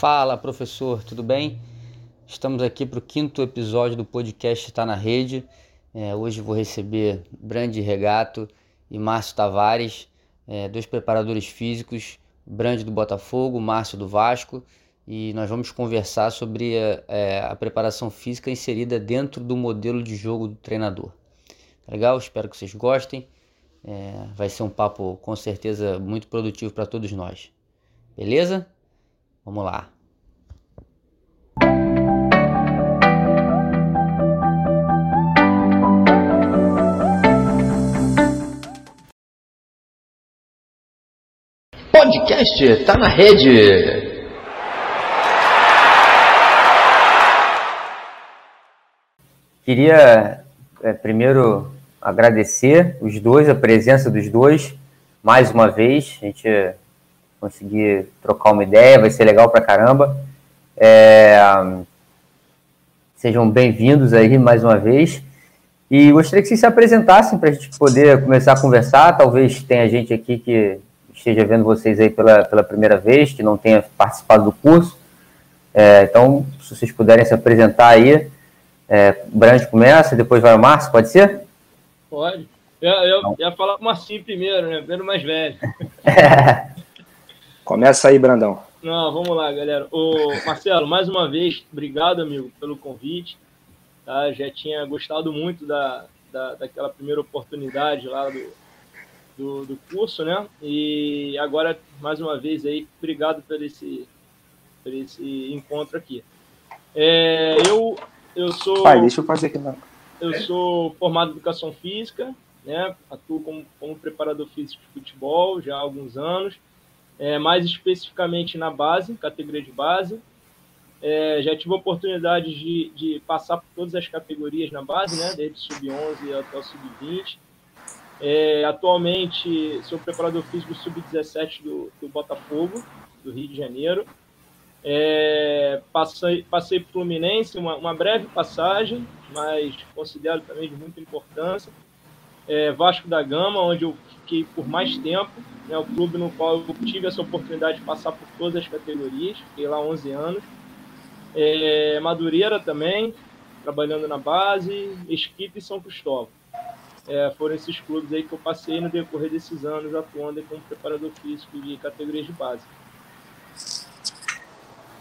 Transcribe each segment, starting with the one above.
Fala, professor, tudo bem? Estamos aqui para o quinto episódio do podcast Está na Rede. É, hoje vou receber Brande Regato e Márcio Tavares, é, dois preparadores físicos, Brande do Botafogo, Márcio do Vasco, e nós vamos conversar sobre a, é, a preparação física inserida dentro do modelo de jogo do treinador. Legal? Espero que vocês gostem. É, vai ser um papo com certeza muito produtivo para todos nós. Beleza? Vamos lá. Podcast tá na rede. Queria é, primeiro agradecer os dois, a presença dos dois, mais uma vez. A gente conseguir trocar uma ideia, vai ser legal pra caramba. É, sejam bem-vindos aí mais uma vez. E gostaria que vocês se apresentassem para a gente poder começar a conversar. Talvez tenha gente aqui que esteja vendo vocês aí pela, pela primeira vez, que não tenha participado do curso. É, então, se vocês puderem se apresentar aí, é, o Brand começa, depois vai o Márcio, pode ser? Pode. Eu, eu ia falar com o Marcinho primeiro, né? Primeiro mais velho. Começa aí, Brandão. Não, vamos lá, galera. Ô, Marcelo, mais uma vez, obrigado, amigo, pelo convite. Tá? Já tinha gostado muito da, da, daquela primeira oportunidade lá do, do, do, curso, né? E agora, mais uma vez aí, obrigado por esse, por esse encontro aqui. É, eu, eu sou. Pai, deixa eu fazer aqui na. Eu sou formado em educação física, né? Atuo como, como preparador físico de futebol já há alguns anos é, mais especificamente na base, categoria de base. É, já tive a oportunidade de, de, passar por todas as categorias na base, né, desde sub-11 até o sub-20. É, atualmente sou preparador físico sub-17 do, do, Botafogo, do Rio de Janeiro. É, passei, passei por Fluminense, uma, uma breve passagem, mas considero também de muita importância. É, Vasco da Gama, onde eu fiquei por mais tempo, né, o clube no qual eu tive essa oportunidade de passar por todas as categorias, fiquei lá 11 anos. É, Madureira também, trabalhando na base, Esquipe e São Cristóvão. É, foram esses clubes aí que eu passei no decorrer desses anos atuando como preparador físico de categorias de base.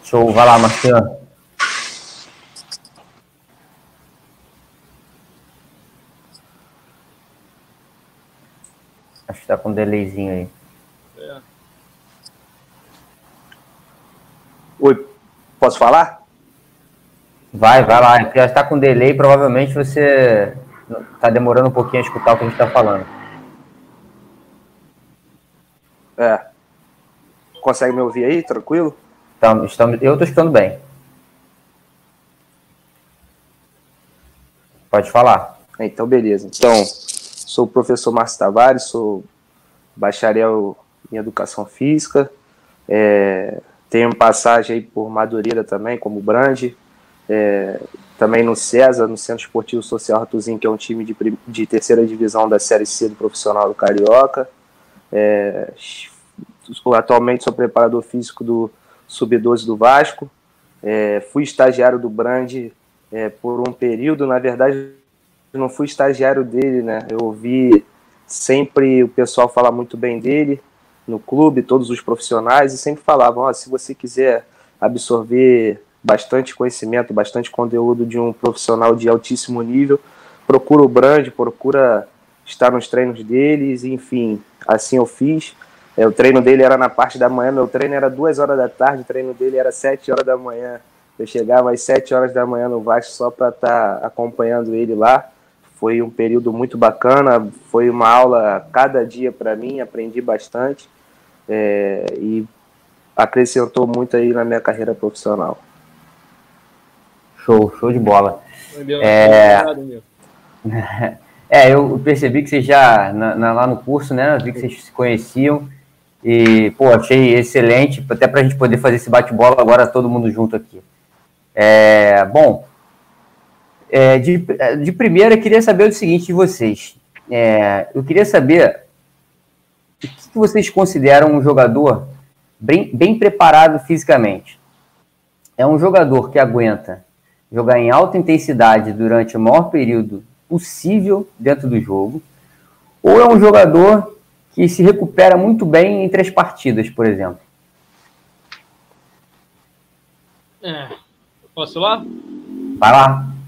Show, vai lá, Marcelo. Acho que tá com um delayzinho aí. É. Oi, posso falar? Vai, vai lá. Já está com delay, provavelmente você está demorando um pouquinho a escutar o que a gente está falando. É. Consegue me ouvir aí, tranquilo? Então, estamos, eu estou escutando bem. Pode falar. Então, beleza. Então, Sou o professor Márcio Tavares, sou bacharel em Educação Física, é, tenho passagem aí por Madureira também, como Brande, é, também no César, no Centro Esportivo Social Ratuzinho, que é um time de, de terceira divisão da Série C do profissional do Carioca. É, atualmente sou preparador físico do Sub-12 do Vasco. É, fui estagiário do Brande é, por um período, na verdade eu não fui estagiário dele, né? Eu ouvi sempre o pessoal falar muito bem dele no clube, todos os profissionais, e sempre falavam: oh, se você quiser absorver bastante conhecimento, bastante conteúdo de um profissional de altíssimo nível, procura o Brand, procura estar nos treinos deles, enfim, assim eu fiz. É, o treino dele era na parte da manhã, meu treino era duas horas da tarde, o treino dele era sete horas da manhã. Eu chegava às sete horas da manhã no Vasco só para estar tá acompanhando ele lá. Foi um período muito bacana, foi uma aula cada dia para mim, aprendi bastante é, e acrescentou muito aí na minha carreira profissional. Show, show de bola. É... é, eu percebi que vocês já, na, na, lá no curso, né, vi que vocês se conheciam e, pô, achei excelente, até para a gente poder fazer esse bate-bola agora todo mundo junto aqui. É, bom, é, de, de primeira, eu queria saber o seguinte de vocês. É, eu queria saber o que vocês consideram um jogador bem, bem preparado fisicamente. é um jogador que aguenta jogar em alta intensidade durante o maior período possível dentro do jogo, ou é um jogador que se recupera muito bem em três partidas, por exemplo? É. Posso ir lá? Vai lá.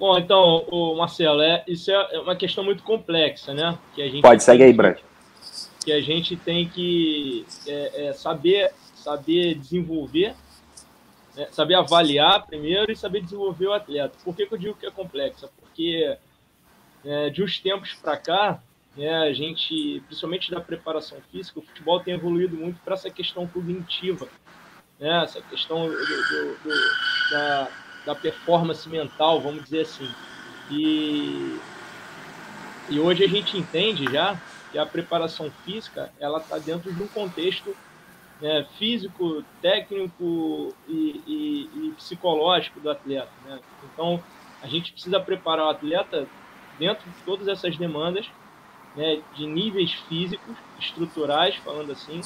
Bom, então, o Marcelo, é, isso é uma questão muito complexa, né? Que a gente Pode, segue aí, Brand. Que a gente tem que é, é, saber, saber desenvolver, né? saber avaliar primeiro e saber desenvolver o atleta. Por que, que eu digo que é complexa? Porque é, de uns tempos para cá, né, a gente, principalmente da preparação física, o futebol tem evoluído muito para essa questão cognitiva, né, essa questão do, do, do, da, da performance mental, vamos dizer assim. E, e hoje a gente entende já que a preparação física ela está dentro de um contexto né, físico, técnico e, e, e, psicológico do atleta. Né? Então, a gente precisa preparar o atleta dentro de todas essas demandas né, de níveis físicos, estruturais, falando assim,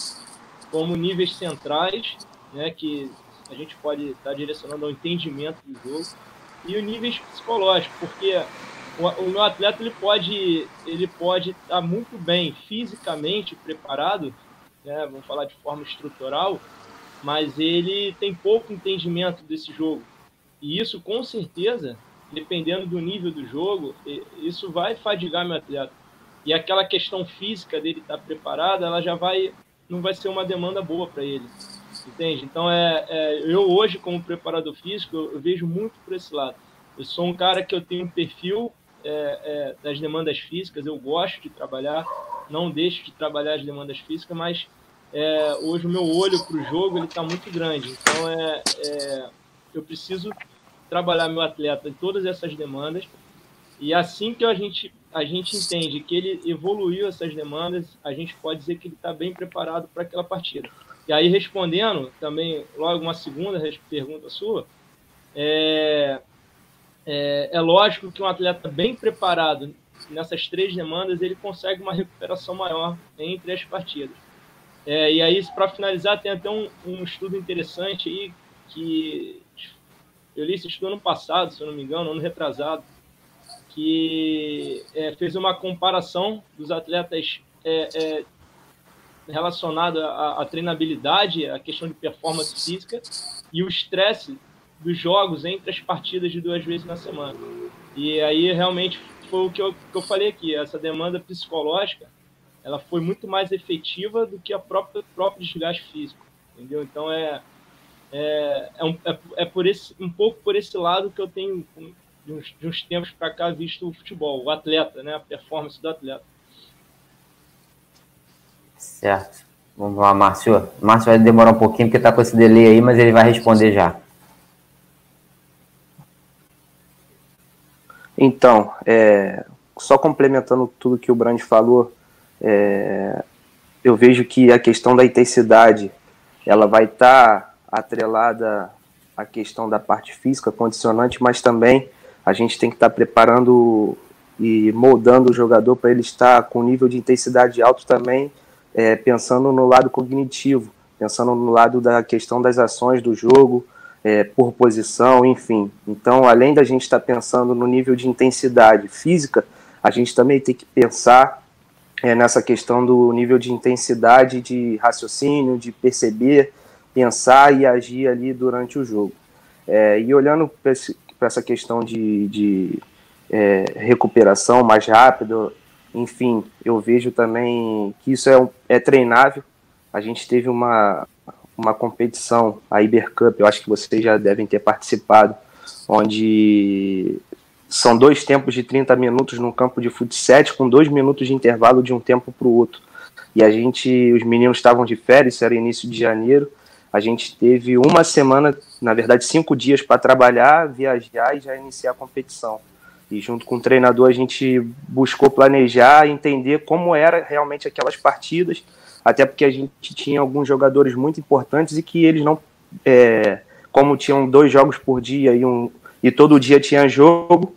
como níveis centrais, né, que a gente pode estar direcionando ao entendimento do jogo, e os níveis psicológicos, porque o, o meu atleta ele pode ele pode estar muito bem fisicamente preparado, né, vamos falar de forma estrutural, mas ele tem pouco entendimento desse jogo. E isso, com certeza, dependendo do nível do jogo, isso vai fadigar meu atleta. E aquela questão física dele estar preparado, ela já vai não vai ser uma demanda boa para ele, entende? Então é, é, eu hoje como preparador físico eu, eu, vejo muito por esse lado. Eu sou um cara que eu tenho um perfil é, é das demandas físicas, eu gosto de trabalhar, não deixo de trabalhar as demandas físicas, mas é, hoje o meu olho para o jogo ele está muito grande. Então é, é eu preciso trabalhar meu atleta em todas essas demandas. E assim que a gente, a gente entende que ele evoluiu essas demandas, a gente pode dizer que ele está bem preparado para aquela partida. E aí, respondendo também, logo uma segunda pergunta sua, é, é, é lógico que um atleta bem preparado nessas três demandas, ele consegue uma recuperação maior entre as partidas. É, e aí, para finalizar, tem até um, um estudo interessante aí que eu li esse estudo ano passado, se eu não me engano, ano retrasado, que é, fez uma comparação dos atletas relacionada à, à, treinabilidade, a questão de performance física e o estresse dos jogos entre as partidas de duas vezes na semana. E aí realmente foi o que eu, que eu falei aqui, essa demanda psicológica, ela foi muito mais efetiva do que a própria próprio desgaste físico, entendeu? Então é é, é, um, é, é, por esse, um pouco por esse lado que eu tenho, de uns, de uns tempos para cá, visto o futebol, o atleta, né, a performance do atleta. Certo. Vamos lá, Márcio. Márcio vai demorar um pouquinho porque está com esse delay aí, mas ele vai responder já. Então, é, só complementando tudo que o Brand falou, é, eu vejo que a questão da intensidade ela vai estar tá atrelada à questão da parte física, condicionante, mas também a gente tem que estar tá preparando e moldando o jogador para ele estar com nível de intensidade alto também, é, pensando no lado cognitivo, pensando no lado da questão das ações do jogo, é, por posição, enfim. Então, além da gente estar tá pensando no nível de intensidade física, a gente também tem que pensar é, nessa questão do nível de intensidade de raciocínio, de perceber pensar e agir ali durante o jogo. É, e olhando para essa questão de, de é, recuperação mais rápido, enfim, eu vejo também que isso é, é treinável. A gente teve uma, uma competição, a Ibercup, eu acho que vocês já devem ter participado, onde são dois tempos de 30 minutos num campo de futsal com dois minutos de intervalo de um tempo para o outro. E a gente, os meninos estavam de férias, era início de janeiro, a gente teve uma semana, na verdade, cinco dias para trabalhar, viajar e já iniciar a competição. E junto com o treinador a gente buscou planejar, entender como era realmente aquelas partidas, até porque a gente tinha alguns jogadores muito importantes e que eles não, é, como tinham dois jogos por dia e, um, e todo dia tinha jogo,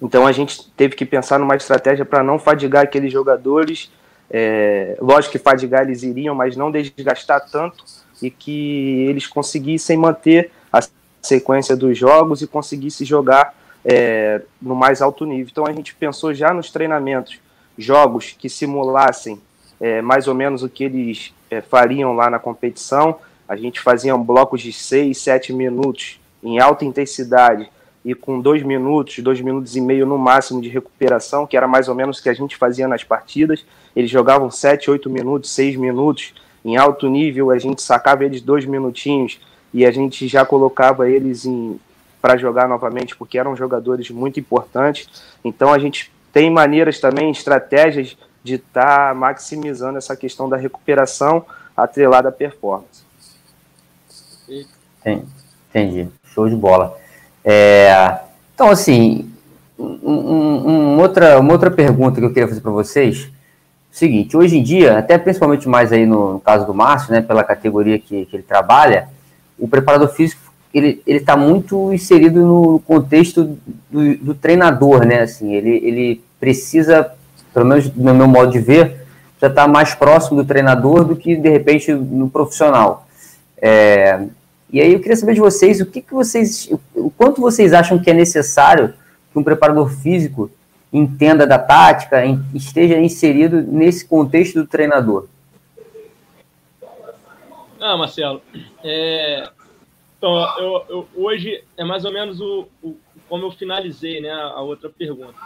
então a gente teve que pensar numa estratégia para não fadigar aqueles jogadores. É, lógico que fadigar eles iriam, mas não desgastar tanto e que eles conseguissem manter a sequência dos jogos e conseguisse jogar é, no mais alto nível. Então a gente pensou já nos treinamentos, jogos que simulassem é, mais ou menos o que eles é, fariam lá na competição. A gente fazia blocos de 6, 7 minutos em alta intensidade e com dois minutos, dois minutos e meio no máximo de recuperação, que era mais ou menos o que a gente fazia nas partidas. Eles jogavam sete, oito minutos, seis minutos em alto nível, a gente sacava eles dois minutinhos e a gente já colocava eles para jogar novamente, porque eram jogadores muito importantes. Então a gente tem maneiras também, estratégias de estar tá maximizando essa questão da recuperação atrelada à performance. Entendi. Show de bola. É, então, assim, um, um, outra, uma outra pergunta que eu queria fazer para vocês. Seguinte, hoje em dia, até principalmente mais aí no, no caso do Márcio, né, pela categoria que, que ele trabalha, o preparador físico ele está muito inserido no contexto do, do, treinador, né? Assim, ele, ele precisa, pelo menos no meu modo de ver, já estar tá mais próximo do treinador do que de repente no profissional. É, e aí eu queria saber de vocês o que, que vocês, o quanto vocês acham que é necessário que um preparador físico entenda da tática, esteja inserido nesse contexto do treinador. Ah, Marcelo, é... então, eu, eu, hoje é mais ou menos o, o, como eu finalizei né, a outra pergunta.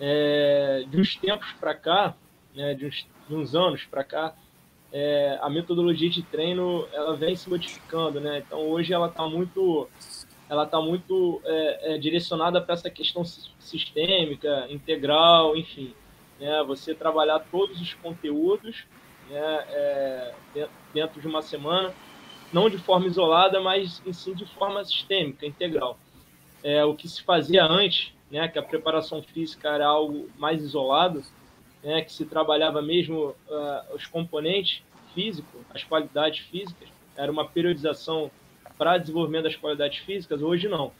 É, de uns tempos para cá, né, de, uns, de uns anos para cá, é, a metodologia de treino ela vem se modificando, né? Então hoje ela está muito, ela tá muito é, é, direcionada para essa questão sistêmica, integral, enfim, né? Você trabalhar todos os conteúdos né, é, dentro de uma semana, não de forma isolada, mas sim de forma sistêmica, integral. É, o que se fazia antes, né, que a preparação física era algo mais isolado, né, que se trabalhava mesmo uh, os componentes físicos, as qualidades físicas, era uma periodização para desenvolvimento das qualidades físicas, hoje não.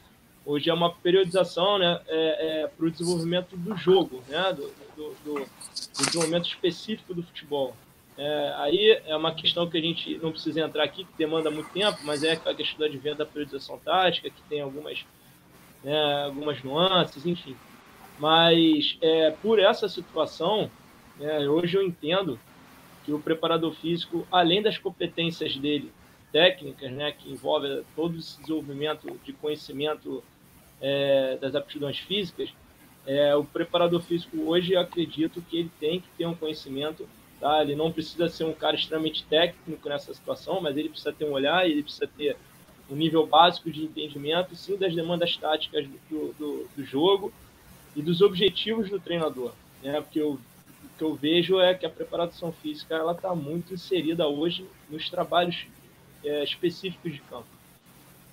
Hoje é uma periodização né, é, é, para o desenvolvimento do jogo, né, do, do, do, do desenvolvimento específico do futebol. É, aí é uma questão que a gente não precisa entrar aqui, que demanda muito tempo, mas é a questão do advento da periodização tática, que tem algumas, né, algumas nuances, enfim. Mas é, por essa situação, é, hoje eu entendo que o preparador físico, além das competências dele técnicas, né, que envolve todo esse desenvolvimento de conhecimento é, das aptidões físicas, é, o preparador físico hoje acredito que ele tem que ter um conhecimento, tá? Ele não precisa ser um cara extremamente técnico nessa situação, mas ele precisa ter um olhar, ele precisa ter um nível básico de entendimento, sim, das demandas táticas do, do, do jogo e dos objetivos do treinador, né? Porque o que eu vejo é que a preparação física ela está muito inserida hoje nos trabalhos é, específicos de campo.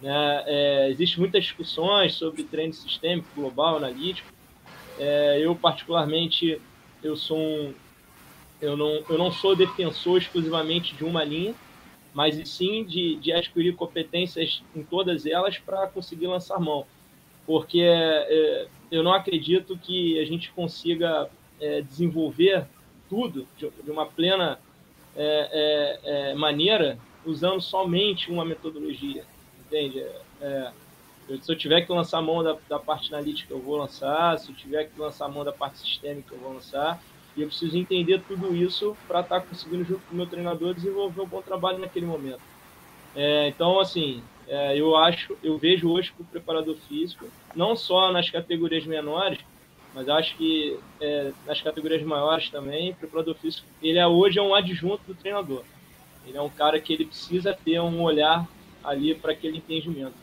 Né? É, Existem muitas discussões sobre treino sistêmico, global, analítico. É, eu particularmente eu sou um, eu não eu não sou defensor exclusivamente de uma linha, mas sim de, de adquirir competências em todas elas para conseguir lançar mão porque é, eu não acredito que a gente consiga é, desenvolver tudo de, de uma plena é, é, é maneira usando somente uma metodologia, entende? É, se eu tiver que lançar mão da, da, parte analítica, eu vou lançar. Se eu tiver que lançar mão da parte sistêmica, eu vou lançar. E eu preciso entender tudo isso para estar tá conseguindo, junto com o meu treinador, desenvolver um bom trabalho naquele momento. É, então, assim, é, eu acho, eu vejo hoje que o preparador físico, não só nas categorias menores, mas acho que é, nas categorias maiores também, o preparador físico, ele é, hoje é um adjunto do treinador. Ele é um cara que ele precisa ter um olhar ali para aquele entendimento.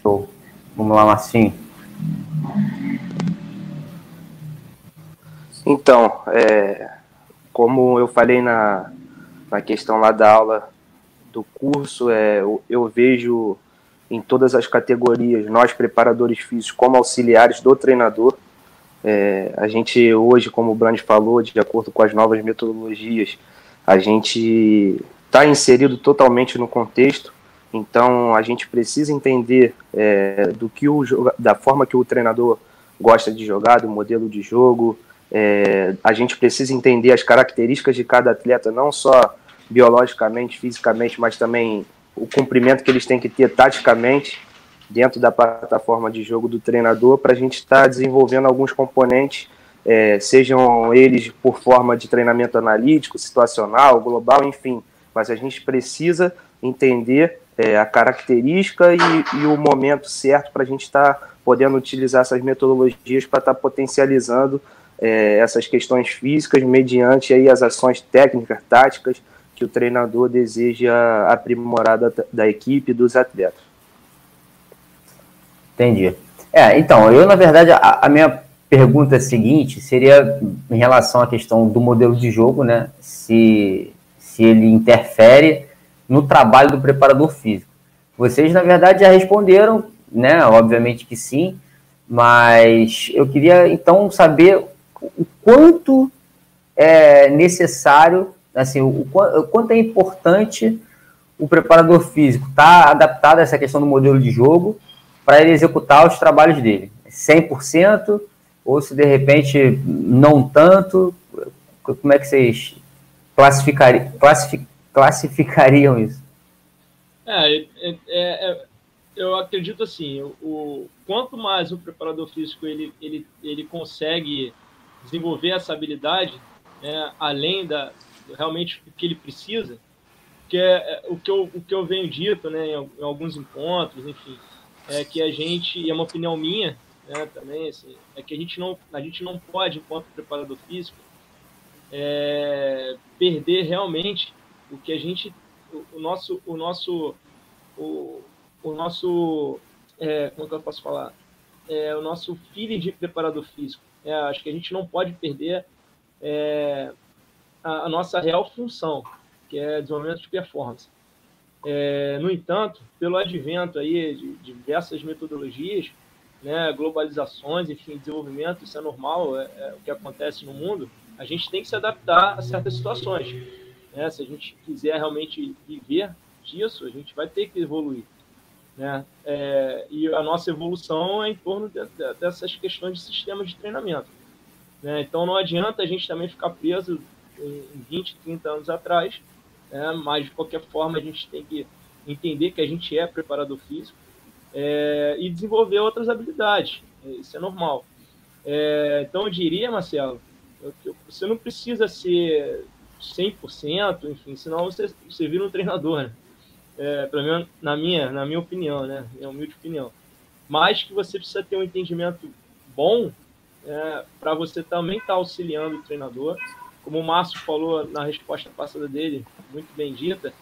Show. Vamos lá, Marcinho. Então, é, como eu falei na, na questão lá da aula do curso, é, eu, eu vejo em todas as categorias, nós preparadores físicos como auxiliares do treinador. É, a gente hoje, como o Brand falou, de acordo com as novas metodologias, a gente está inserido totalmente no contexto. Então a gente precisa entender é, do que o da forma que o treinador gosta de jogar, do modelo de jogo. É, a gente precisa entender as características de cada atleta, não só biologicamente, fisicamente, mas também o cumprimento que eles têm que ter taticamente dentro da plataforma de jogo do treinador para a gente estar tá desenvolvendo alguns componentes, é, sejam eles por forma de treinamento analítico, situacional, global, enfim. Mas a gente precisa entender é, a característica e, e, o momento certo para a gente estar tá podendo utilizar essas metodologias para estar tá potencializando é, essas questões físicas mediante aí as ações técnicas, táticas que o treinador deseja aprimorar da, da equipe dos atletas. Entendi. É, então, eu, na verdade, a, a, minha pergunta seguinte seria em relação à questão do modelo de jogo, né? Se, se ele interfere no trabalho do preparador físico. Vocês, na verdade, já responderam, né? Obviamente que sim, mas eu queria então saber o quanto é necessário, assim, o, o quanto é importante o preparador físico estar tá adaptado a essa questão do modelo de jogo para ele executar os trabalhos dele. 100% ou se de repente não tanto? Como é que vocês classificariam, classific, classificariam isso? É, é, é, é, eu acredito assim, o, o, quanto mais o preparador físico ele, ele, ele consegue desenvolver essa habilidade, né, além da realmente o que ele precisa, que é, é o que eu, o que eu venho dito né, em, em alguns encontros, enfim, é que a gente, e é uma opinião minha, né, também, assim, é que a gente não, a gente não pode, enquanto preparador físico, é, perder realmente o que a gente, o, o nosso, o nosso, o, o nosso, é, como que eu posso falar, é, o nosso feeling de preparador físico. É, acho que a gente não pode perder é, a, a, nossa real função, que é desenvolvimento de performance. É, no entanto, pelo advento aí de, de diversas metodologias, né, globalizações, enfim, desenvolvimento, isso é normal, é, é, o que acontece no mundo, a gente tem que se adaptar a certas situações. Né? Se a gente quiser realmente viver disso, a gente vai ter que evoluir. Né? É, e a nossa evolução é em torno de, de, dessas questões de sistema de treinamento. Né? Então não adianta a gente também ficar preso em 20, 30 anos atrás, né? mas de qualquer forma a gente tem que entender que a gente é preparador físico é, e desenvolver outras habilidades. Isso é normal. É, então eu diria, Marcelo, você não precisa ser 100%, enfim, senão você, você vira um treinador, né? É, pelo menos na minha, na minha opinião, né? Minha humilde opinião. Mas que você precisa ter um entendimento bom é, para você também estar tá auxiliando o treinador. Como o Márcio falou na resposta passada dele, muito bem dita,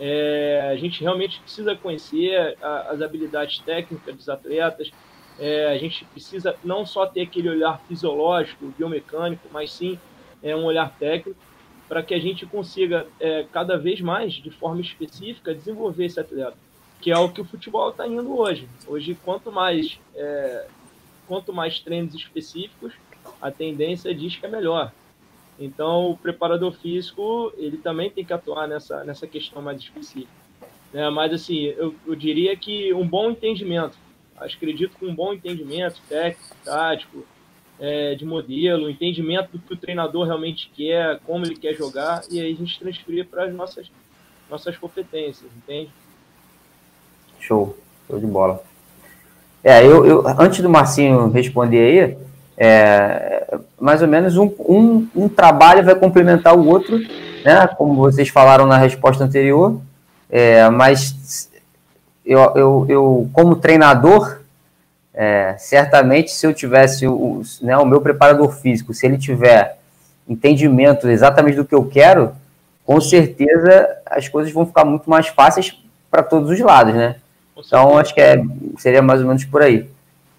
é, a gente realmente precisa conhecer a, as habilidades técnicas dos atletas. É, a gente precisa não só ter aquele olhar fisiológico, biomecânico, mas sim é, um olhar técnico para que a gente consiga é, cada vez mais, de forma específica, desenvolver esse atleta, que é o que o futebol está indo hoje. Hoje, quanto mais é, quanto mais treinos específicos, a tendência diz que é melhor. Então, o preparador físico ele também tem que atuar nessa nessa questão mais específica. Né? Mas assim, eu, eu diria que um bom entendimento, acredito que um bom entendimento técnico, tático, é, de modelo, entendimento do que o treinador realmente quer, como ele quer jogar, e aí a gente transferir para as nossas, nossas competências, entende? Show, show de bola. É, eu, eu antes do Marcinho responder aí, é, mais ou menos um, um, um trabalho vai complementar o outro, né? Como vocês falaram na resposta anterior, é, mas eu, eu, eu, como treinador, é, certamente, se eu tivesse o, né, o meu preparador físico, se ele tiver entendimento exatamente do que eu quero, com certeza as coisas vão ficar muito mais fáceis para todos os lados, né? Então, acho que é, seria mais ou menos por aí.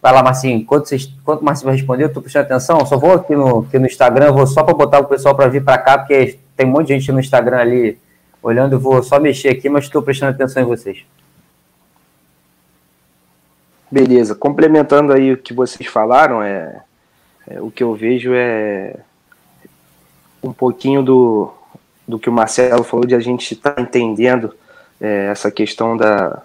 Vai lá, Marcinho. Enquanto, vocês, enquanto o Marcinho vai responder, eu estou prestando atenção. Só vou aqui no, aqui no Instagram, vou só para botar o pessoal para vir para cá, porque tem um monte de gente no Instagram ali olhando. Eu vou só mexer aqui, mas estou prestando atenção em vocês. Beleza, complementando aí o que vocês falaram, é, é, o que eu vejo é um pouquinho do, do que o Marcelo falou de a gente estar tá entendendo é, essa questão da,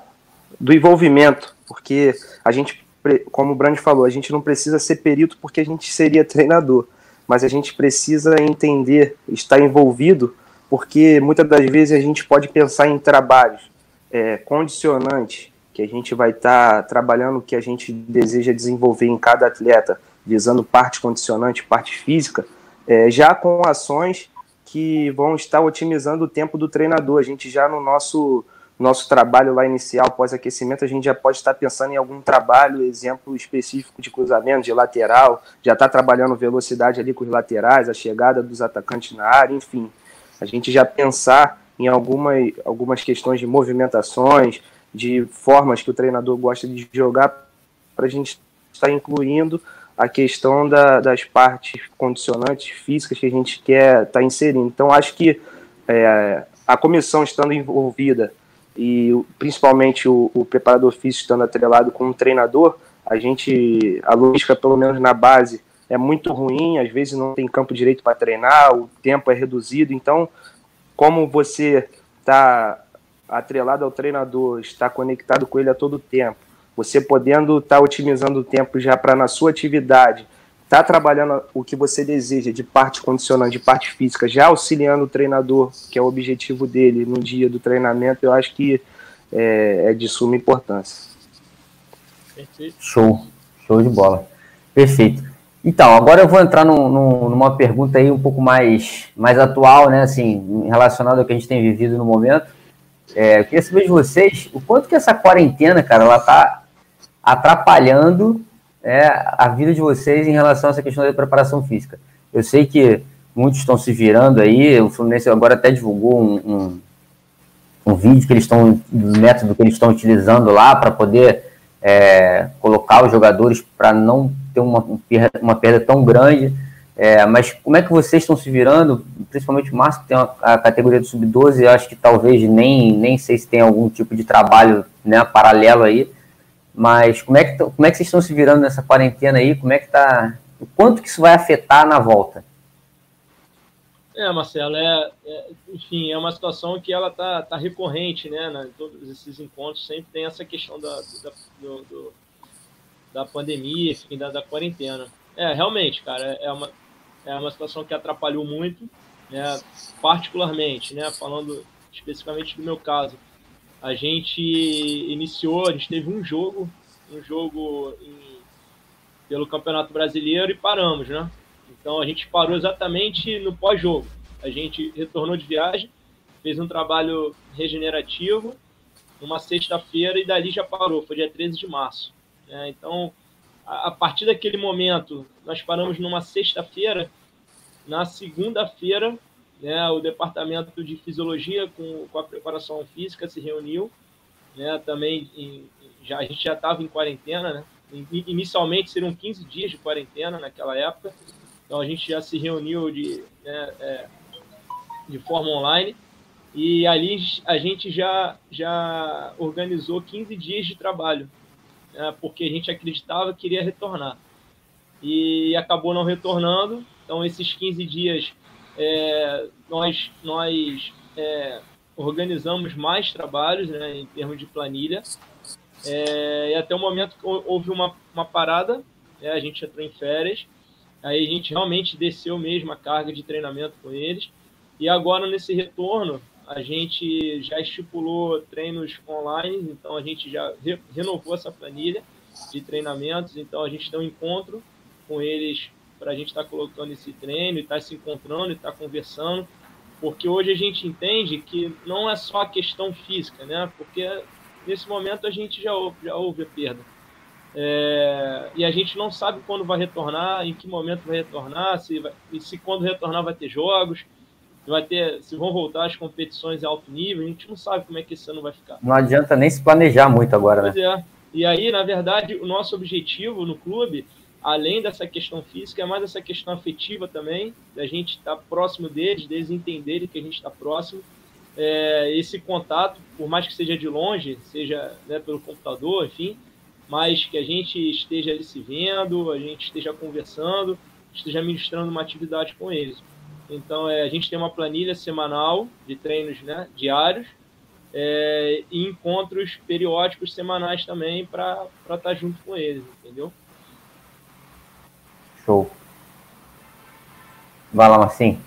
do envolvimento, porque a gente, como o Brand falou, a gente não precisa ser perito porque a gente seria treinador, mas a gente precisa entender, estar envolvido porque muitas das vezes a gente pode pensar em trabalhos é, condicionantes, que a gente vai estar tá trabalhando o que a gente deseja desenvolver em cada atleta, visando parte condicionante, parte física, é, já com ações que vão estar otimizando o tempo do treinador. A gente já no nosso nosso trabalho lá inicial, pós-aquecimento, a gente já pode estar pensando em algum trabalho, exemplo específico de cruzamento, de lateral, já está trabalhando velocidade ali com os laterais, a chegada dos atacantes na área, enfim. A gente já pensar em algumas, algumas questões de movimentações, de formas que o treinador gosta de jogar, para a gente estar incluindo a questão da, das partes condicionantes físicas que a gente quer estar inserindo. Então, acho que é, a comissão estando envolvida e principalmente o, o preparador físico estando atrelado com um treinador, a gente, a logística, pelo menos na base, é muito ruim, às vezes não tem campo direito para treinar, o tempo é reduzido, então, como você está atrelado ao treinador, está conectado com ele a todo tempo, você podendo estar tá otimizando o tempo já para na sua atividade, tá trabalhando o que você deseja de parte condicionante, de parte física, já auxiliando o treinador, que é o objetivo dele no dia do treinamento, eu acho que é, é de suma importância. Perfeito. Show, show de bola. Perfeito. Então, agora eu vou entrar num, num, numa pergunta aí um pouco mais, mais atual, né, assim, relacionada ao que a gente tem vivido no momento. É, eu queria saber de vocês o quanto que essa quarentena, cara, ela tá atrapalhando é a vida de vocês em relação a essa questão da preparação física. Eu sei que muitos estão se virando aí, o Fluminense agora até divulgou um, um, um vídeo que eles estão, do método que eles estão utilizando lá para poder é, colocar os jogadores para não ter uma, uma perda tão grande. É, mas como é que vocês estão se virando? Principalmente o Márcio, que tem uma, a categoria do sub-12, acho que talvez nem, nem sei se tem algum tipo de trabalho né, paralelo aí. Mas como é, que, como é que vocês estão se virando nessa quarentena aí? Como é que tá. O quanto que isso vai afetar na volta? É, Marcelo, é, é, enfim, é uma situação que ela tá, tá recorrente, né, né? Em todos esses encontros sempre tem essa questão da, da, do, do, da pandemia, enfim, da, da quarentena. É, realmente, cara, é uma, é uma situação que atrapalhou muito, né? Particularmente, né? Falando especificamente do meu caso, a gente iniciou, a gente teve um jogo, um jogo em, pelo Campeonato Brasileiro e paramos, né? Então a gente parou exatamente no pós-jogo. A gente retornou de viagem, fez um trabalho regenerativo numa sexta-feira e dali já parou, foi dia 13 de março. Né? Então, a, partir daquele momento, nós paramos numa sexta-feira. Na segunda-feira, né, o departamento de fisiologia com, com a preparação física se reuniu, né, também em, já, a gente já estava em quarentena, né, inicialmente seriam 15 dias de quarentena naquela época, então a gente já se reuniu de, né, é, de forma online. E ali a gente já, já organizou 15 dias de trabalho, né, porque a gente acreditava que iria retornar. E acabou não retornando, então esses 15 dias é, nós, nós é, organizamos mais trabalhos né, em termos de planilha. É, e até o momento houve uma, uma parada, né, a gente entrou em férias, aí a gente realmente desceu mesmo a carga de treinamento com eles. E agora, nesse retorno, a gente já estipulou treinos online, então a gente já re renovou essa planilha de treinamentos, então a gente tem um encontro com eles para a gente estar tá colocando esse treino estar tá se encontrando e estar tá conversando, porque hoje a gente entende que não é só a questão física, né? Porque nesse momento a gente já houve, já houve a perda. É, e a gente não sabe quando vai retornar, em que momento vai retornar, se, vai, e se quando retornar vai ter jogos, vai ter, se vão voltar as competições em alto nível, a gente não sabe como é que esse ano vai ficar. Não adianta nem se planejar muito agora, pois né? É. E aí, na verdade, o nosso objetivo no clube além dessa questão física, é mais essa questão afetiva também, da gente estar tá próximo deles, deles entenderem que a gente está próximo. É, esse contato, por mais que seja de longe, seja né, pelo computador, enfim, mas que a gente esteja ali se vendo, a gente esteja conversando, esteja ministrando uma atividade com eles. Então, é, a gente tem uma planilha semanal de treinos né, diários é, e encontros periódicos semanais também para estar tá junto com eles, entendeu? Show. Vai lá, Marcinho.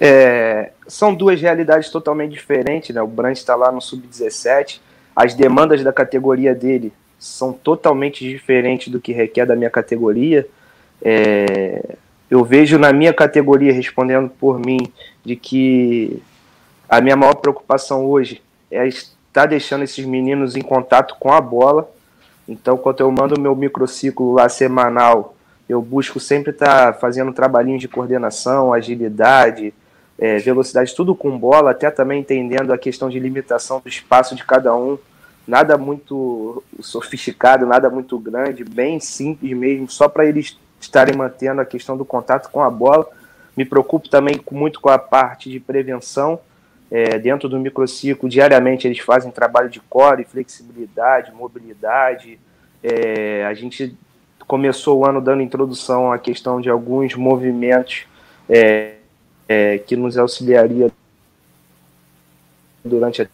É, são duas realidades totalmente diferentes, né? O Brand está lá no sub-17, as demandas da categoria dele são totalmente diferentes do que requer da minha categoria. É, eu vejo na minha categoria, respondendo por mim, de que a minha maior preocupação hoje é estar deixando esses meninos em contato com a bola. Então, quando eu mando meu microciclo lá semanal, eu busco sempre estar fazendo trabalhinhos de coordenação, agilidade, é, velocidade, tudo com bola, até também entendendo a questão de limitação do espaço de cada um. Nada muito sofisticado, nada muito grande, bem simples mesmo, só para eles estarem mantendo a questão do contato com a bola. Me preocupo também muito com a parte de prevenção. É, dentro do microciclo, diariamente eles fazem trabalho de core, flexibilidade, mobilidade. É, a gente começou o ano dando introdução à questão de alguns movimentos é, é, que nos auxiliaria durante a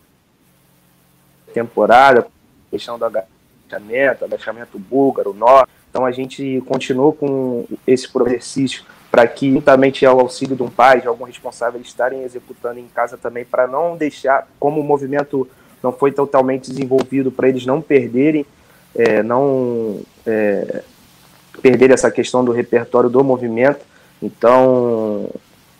temporada, questão do agachamento, agachamento búlgaro, nó. Então a gente continuou com esse exercício para que, juntamente ao auxílio de um pai, de algum responsável, estarem executando em casa também, para não deixar, como o movimento não foi totalmente desenvolvido, para eles não perderem, é, não é, essa questão do repertório do movimento. Então,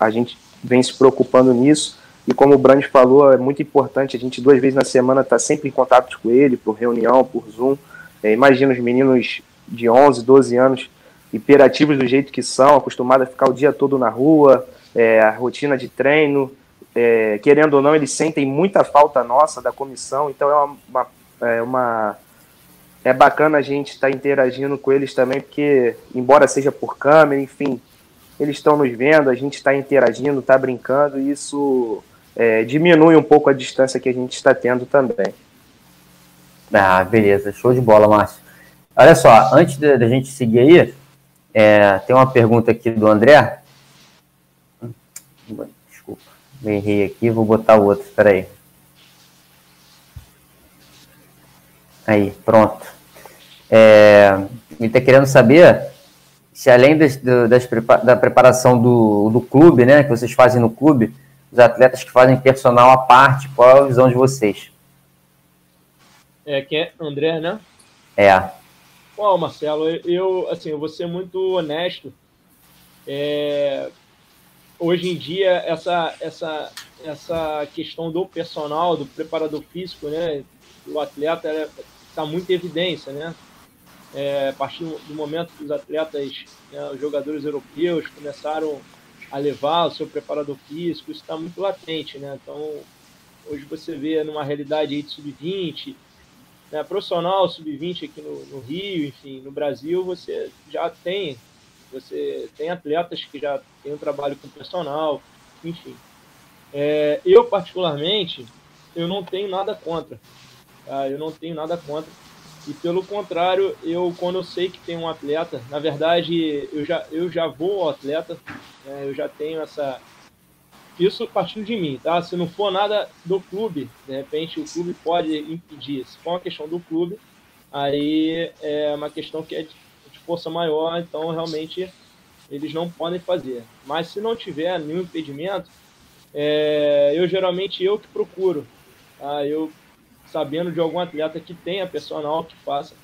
a gente vem se preocupando nisso. E como o Brand falou, é muito importante a gente duas vezes na semana estar tá sempre em contato com ele, por reunião, por Zoom. É, imagina os meninos de 11, 12 anos, hiperativos do jeito que são, acostumados a ficar o dia todo na rua, é, a rotina de treino. É, querendo ou não, eles sentem muita falta nossa da comissão, então é uma, uma, é, uma é bacana a gente estar tá interagindo com eles também, porque, embora seja por câmera, enfim, eles estão nos vendo, a gente está interagindo, está brincando, e isso é, diminui um pouco a distância que a gente está tendo também. Ah, beleza, show de bola, Márcio. Olha só, antes da gente seguir aí, é, tem uma pergunta aqui do André. Desculpa, me errei aqui, vou botar o outro, espera aí. Aí, pronto. É, ele está querendo saber se além das, das, da preparação do, do clube, né, que vocês fazem no clube, os atletas que fazem personal à parte, qual é a visão de vocês? É, que é André, né? É. Bom, Marcelo, eu, assim, eu vou ser muito honesto. É, hoje em dia, essa, essa, essa questão do personal, do preparador físico, né, do atleta, está muito em evidência, né? é, a partir do momento que os atletas, né, os jogadores europeus começaram a levar o seu preparador físico, isso está muito latente, né? Então, hoje você vê numa realidade aí de sub-20, né, profissional sub-20 aqui no, no, Rio, enfim, no Brasil, você já tem, você tem atletas que já têm um trabalho com personal, enfim. É, eu, particularmente, eu não tenho nada contra, tá? Eu não tenho nada contra e pelo contrário, eu quando eu sei que tem um atleta, na verdade eu já, eu já vou ao atleta, né, eu já tenho essa. Isso partindo de mim, tá? Se não for nada do clube, de repente o clube pode impedir. Se for uma questão do clube, aí é uma questão que é de, força maior, então realmente eles não podem fazer. Mas se não tiver nenhum impedimento, é, eu geralmente eu que procuro. Tá? Eu sabendo de algum atleta que tenha personal que faça,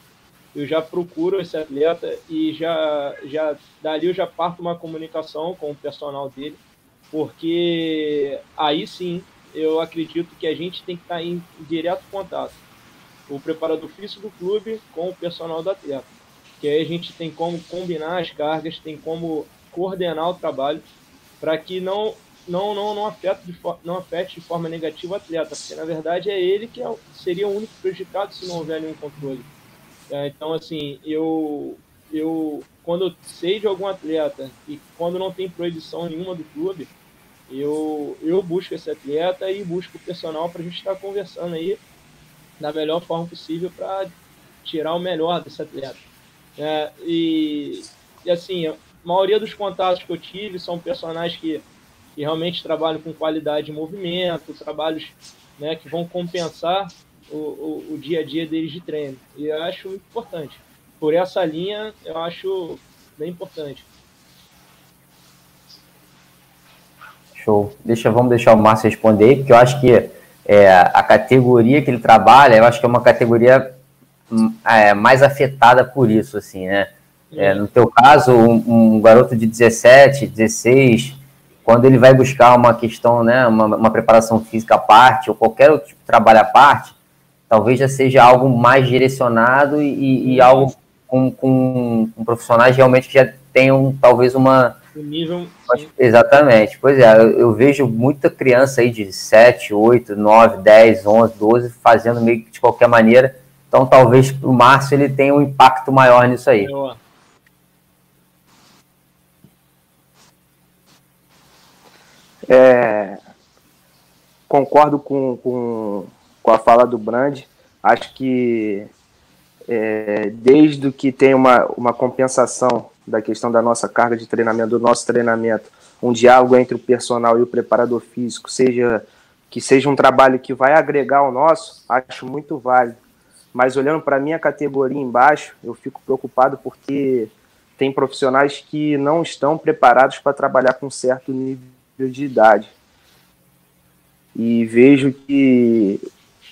eu já procuro esse atleta e já, já dali eu já parto uma comunicação com o personal dele, porque aí sim eu acredito que a gente tem que estar em direto contato. O preparador físico do clube com o personal do atleta. Que aí a gente tem como combinar as cargas, tem como coordenar o trabalho para que não não, não, não, afeta de não afete de forma negativa o atleta, porque na verdade é ele que é, seria o único prejudicado se não houver nenhum controle. É, então, assim, eu, eu, quando eu sei de algum atleta e quando não tem proibição nenhuma do clube, eu, eu busco esse atleta e busco o personal para a gente estar conversando aí da melhor forma possível para tirar o melhor desse atleta. É, e, e assim, a maioria dos contatos que eu tive são personagens que que realmente trabalham com qualidade de movimento, trabalhos né, que vão compensar o, o, o, dia a dia deles de treino. E eu acho importante. Por essa linha, eu acho bem importante. Show. Deixa, vamos deixar o Márcio responder aí, porque eu acho que é, a categoria que ele trabalha, eu acho que é uma categoria hum, é, mais afetada por isso, assim, né? É, no teu caso, um, um, garoto de 17, 16, quando ele vai buscar uma questão, né, uma, uma preparação física à parte, ou qualquer outro tipo de trabalho à parte, talvez já seja algo mais direcionado e, e algo com, com, com, profissionais realmente que já tenham talvez uma. Nível. Exatamente. Pois é, eu, eu, vejo muita criança aí de 7, 8, 9, 10, 11, 12 fazendo meio que de qualquer maneira. Então talvez o Márcio ele tenha um impacto maior nisso aí. É, concordo com, com, com a fala do Brand. Acho que é, desde que tem uma, uma compensação da questão da nossa carga de treinamento, do nosso treinamento, um diálogo entre o personal e o preparador físico, seja que seja um trabalho que vai agregar ao nosso, acho muito válido. Mas olhando para a minha categoria embaixo, eu fico preocupado porque tem profissionais que não estão preparados para trabalhar com certo nível de idade. E vejo que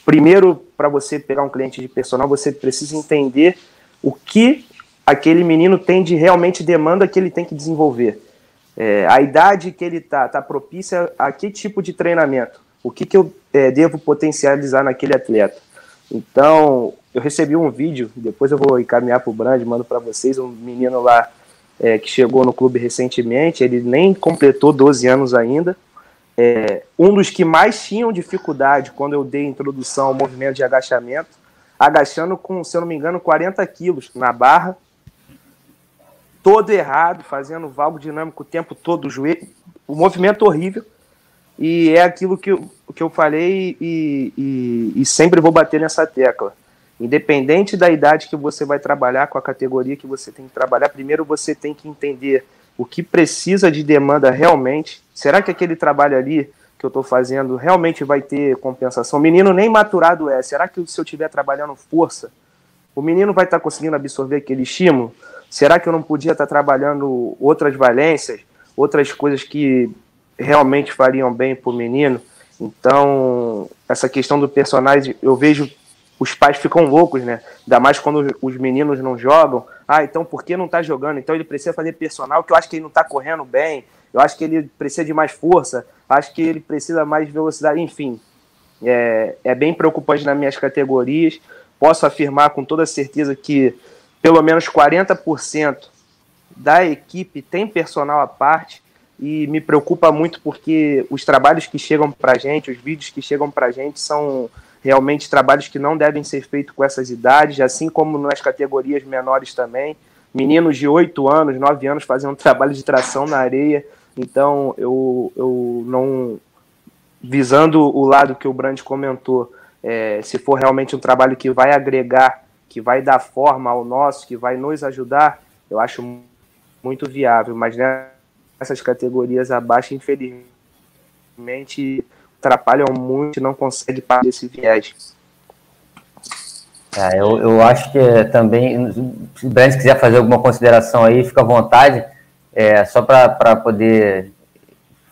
primeiro, para você pegar um cliente de personal, você precisa entender o que aquele menino tem de realmente demanda que ele tem que desenvolver. É, a idade que ele está tá propícia a que tipo de treinamento? O que, que eu é, devo potencializar naquele atleta? Então, eu recebi um vídeo, depois eu vou encaminhar para o Brand, mando para vocês, um menino lá é, que chegou no clube recentemente, ele nem completou 12 anos ainda, é, um dos que mais tinham dificuldade quando eu dei introdução ao movimento de agachamento, agachando com, se eu não me engano, 40 quilos na barra, todo errado, fazendo valgo dinâmico o tempo todo, o joelho, o movimento horrível, e é aquilo que eu, que eu falei e, e, e sempre vou bater nessa tecla. Independente da idade que você vai trabalhar, com a categoria que você tem que trabalhar, primeiro você tem que entender o que precisa de demanda realmente. Será que aquele trabalho ali que eu estou fazendo realmente vai ter compensação? O menino nem maturado é. Será que se eu estiver trabalhando força, o menino vai estar tá conseguindo absorver aquele estímulo? Será que eu não podia estar tá trabalhando outras valências, outras coisas que realmente fariam bem para o menino? Então, essa questão do personagem, eu vejo os pais ficam loucos, né? Ainda mais quando os meninos não jogam. Ah, então por que não tá jogando? Então ele precisa fazer personal, que eu acho que ele não tá correndo bem. Eu acho que ele precisa de mais força. Acho que ele precisa mais velocidade. Enfim, é, é bem preocupante nas minhas categorias. Posso afirmar com toda certeza que pelo menos 40% da equipe tem personal à parte e me preocupa muito porque os trabalhos que chegam para gente, os vídeos que chegam para gente são realmente trabalhos que não devem ser feitos com essas idades, assim como nas categorias menores também. Meninos de 8 anos, 9 anos fazendo trabalho de tração na areia. Então, eu, eu não. Visando o lado que o Brand comentou, é, se for realmente um trabalho que vai agregar, que vai dar forma ao nosso, que vai nos ajudar, eu acho muito viável. Mas nessas categorias abaixo, infelizmente, atrapalham muito e não consegue parar esse viés. É, eu, eu acho que também, se o Brand quiser fazer alguma consideração aí, fica à vontade, é, só para poder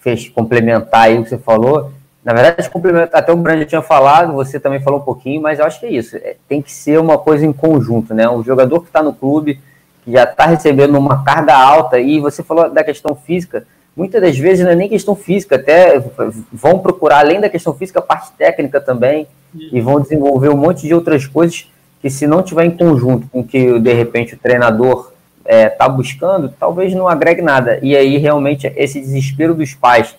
fez, complementar aí o que você falou. Na verdade, até o Brand tinha falado, você também falou um pouquinho, mas eu acho que é isso. É, tem que ser uma coisa em conjunto, né? Um jogador que está no clube, que já está recebendo uma carga alta, e você falou da questão física, muitas das vezes não é nem questão física, até vão procurar, além da questão física, a parte técnica também, e vão desenvolver um monte de outras coisas que, se não tiver em conjunto com o que, de repente, o treinador está é, tá buscando, talvez não agregue nada. E aí, realmente, esse desespero dos pais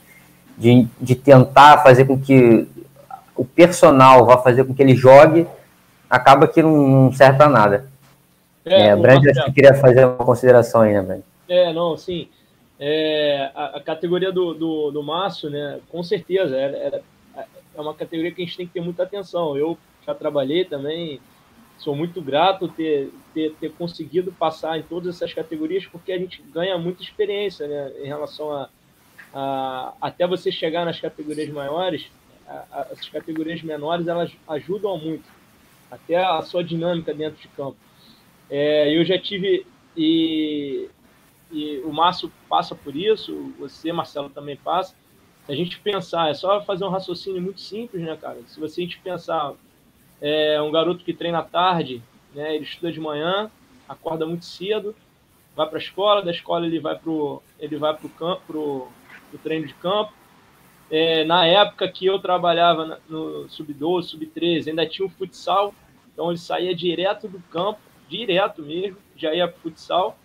de, de tentar fazer com que o personal vá fazer com que ele jogue, acaba que não, não serve para nada. É, é Brand, acho que queria fazer uma consideração aí, né, Brand? É, não, sim. É, a, a, categoria do, do, do Márcio, né, com certeza, é, é, é, uma categoria que a gente tem que ter muita atenção. Eu já trabalhei também, sou muito grato ter, ter, ter conseguido passar em todas essas categorias, porque a gente ganha muita experiência né, em relação a, a até você chegar nas categorias maiores, a, a, as categorias menores elas ajudam muito, até a sua dinâmica dentro de campo. É, eu já tive e e o Márcio passa por isso, você, Marcelo, também passa. a gente pensar, é só fazer um raciocínio muito simples, né, cara? Se você a gente pensar, é um garoto que treina à tarde, né, ele estuda de manhã, acorda muito cedo, vai para a escola, da escola ele vai pro ele vai pro campo, pro, pro treino de campo. É, na época que eu trabalhava no sub-12, sub-13, ainda tinha o futsal, então ele saía direto do campo, direto mesmo, já ia pro futsal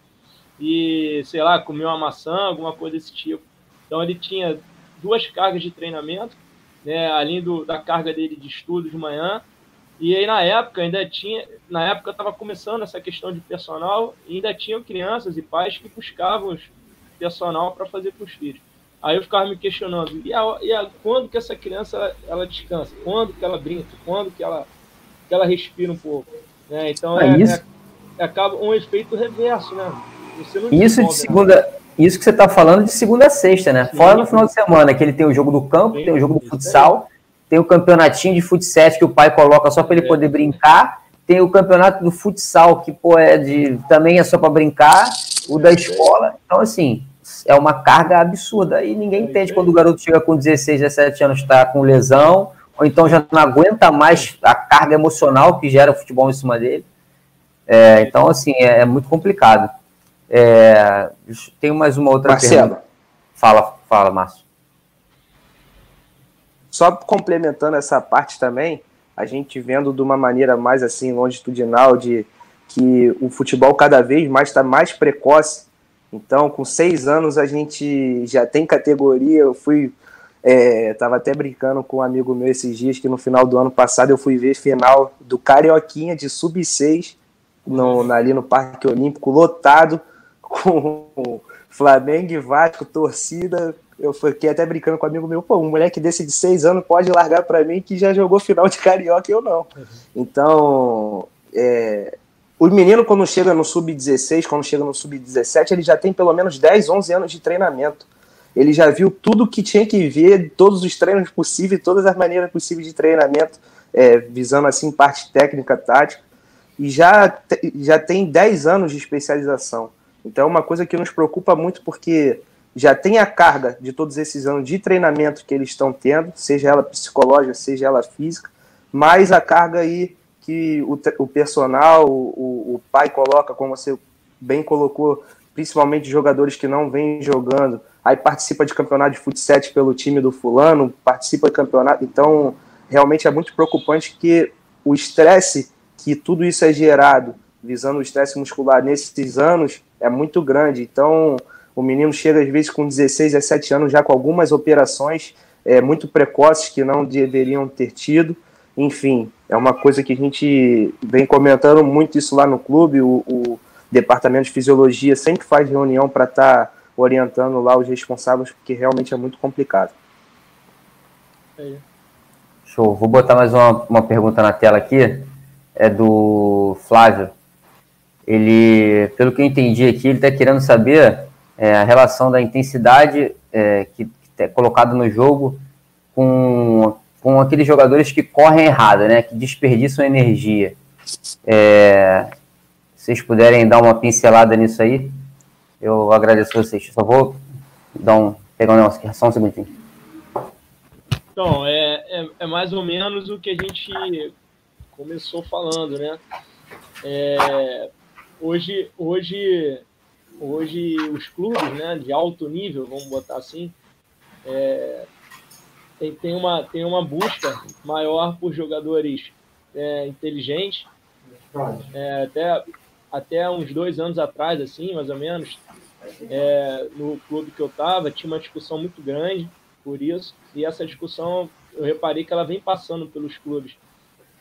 e, sei lá, comia uma maçã, alguma coisa desse tipo. Então ele tinha duas cargas de treinamento, né, além do, da carga dele de estudo de manhã. E aí na época ainda tinha, na época estava começando essa questão de personal, e ainda tinham crianças e pais que buscavam personal para fazer com os filhos. Aí eu ficava me questionando, e, a, e a, quando que essa criança ela, ela, descansa? Quando que ela brinca? Quando que ela, que ela respira um pouco? Né? Então é, é, é, é, acaba um efeito reverso, né? Isso de segunda, né? isso que você está falando de segunda a sexta, né? Sim, Fora no final de semana, que ele tem o jogo do campo, sim, tem o jogo do futsal, tem o campeonatinho de futsal que o pai coloca só para ele é. poder brincar, tem o campeonato do futsal, que pô, é de, também é só para brincar, o da escola. Então, assim, é uma carga absurda. E ninguém entende quando o garoto chega com 16, 17 anos, está com lesão, ou então já não aguenta mais a carga emocional que gera o futebol em cima dele. É, então, assim, é, é muito complicado. É, tem mais uma outra Marcelo. pergunta. Fala, fala, Márcio. Só complementando essa parte também, a gente vendo de uma maneira mais assim longitudinal de que o futebol cada vez mais está mais precoce. Então, com seis anos a gente já tem categoria. Eu fui, estava é, até brincando com um amigo meu esses dias que no final do ano passado eu fui ver final do Carioquinha de sub 6 no, ali no Parque Olímpico lotado com Flamengo e Vasco, torcida. Eu fiquei até brincando com um amigo meu, pô, um moleque desse de seis anos pode largar para mim que já jogou final de carioca e eu não. Uhum. Então, é, o menino, quando chega no sub-16, quando chega no sub-17, ele já tem pelo menos 10, 11 anos de treinamento. Ele já viu tudo que tinha que ver, todos os treinos possíveis, todas as maneiras possíveis de treinamento, é, visando assim parte técnica, tática, e já, já tem 10 anos de especialização. Então é uma coisa que nos preocupa muito porque já tem a carga de todos esses anos de treinamento que eles estão tendo, seja ela psicológica, seja ela física, mais a carga aí que o, o personal, o, o pai coloca, como você bem colocou, principalmente jogadores que não vêm jogando, aí participa de campeonato de futsal pelo time do fulano, participa de campeonato, então realmente é muito preocupante que o estresse que tudo isso é gerado, visando o estresse muscular nesses anos, é muito grande. Então, o menino chega às vezes com 16, 17 anos já com algumas operações é, muito precoces que não deveriam ter tido. Enfim, é uma coisa que a gente vem comentando muito isso lá no clube. O, o departamento de fisiologia sempre faz reunião para estar tá orientando lá os responsáveis, porque realmente é muito complicado. Show. Vou botar mais uma, uma pergunta na tela aqui. É do Flávio ele, pelo que eu entendi aqui, ele está querendo saber é, a relação da intensidade é, que, é colocada no jogo com, com aqueles jogadores que correm errado, né, que desperdiçam energia. É, vocês puderem dar uma pincelada nisso aí, eu agradeço a vocês. Só vou dar um, pegar um negócio aqui, só um segundinho. Então, é, é, é mais ou menos o que a gente começou falando, né? É, hoje, hoje, hoje os clubes né, de alto nível, vamos botar assim, é, tem, tem, uma, tem uma busca maior por jogadores é, inteligentes. É, até, até uns dois anos atrás, assim, mais ou menos, é, no clube que eu estava, tinha uma discussão muito grande por isso, e essa discussão eu reparei que ela vem passando pelos clubes.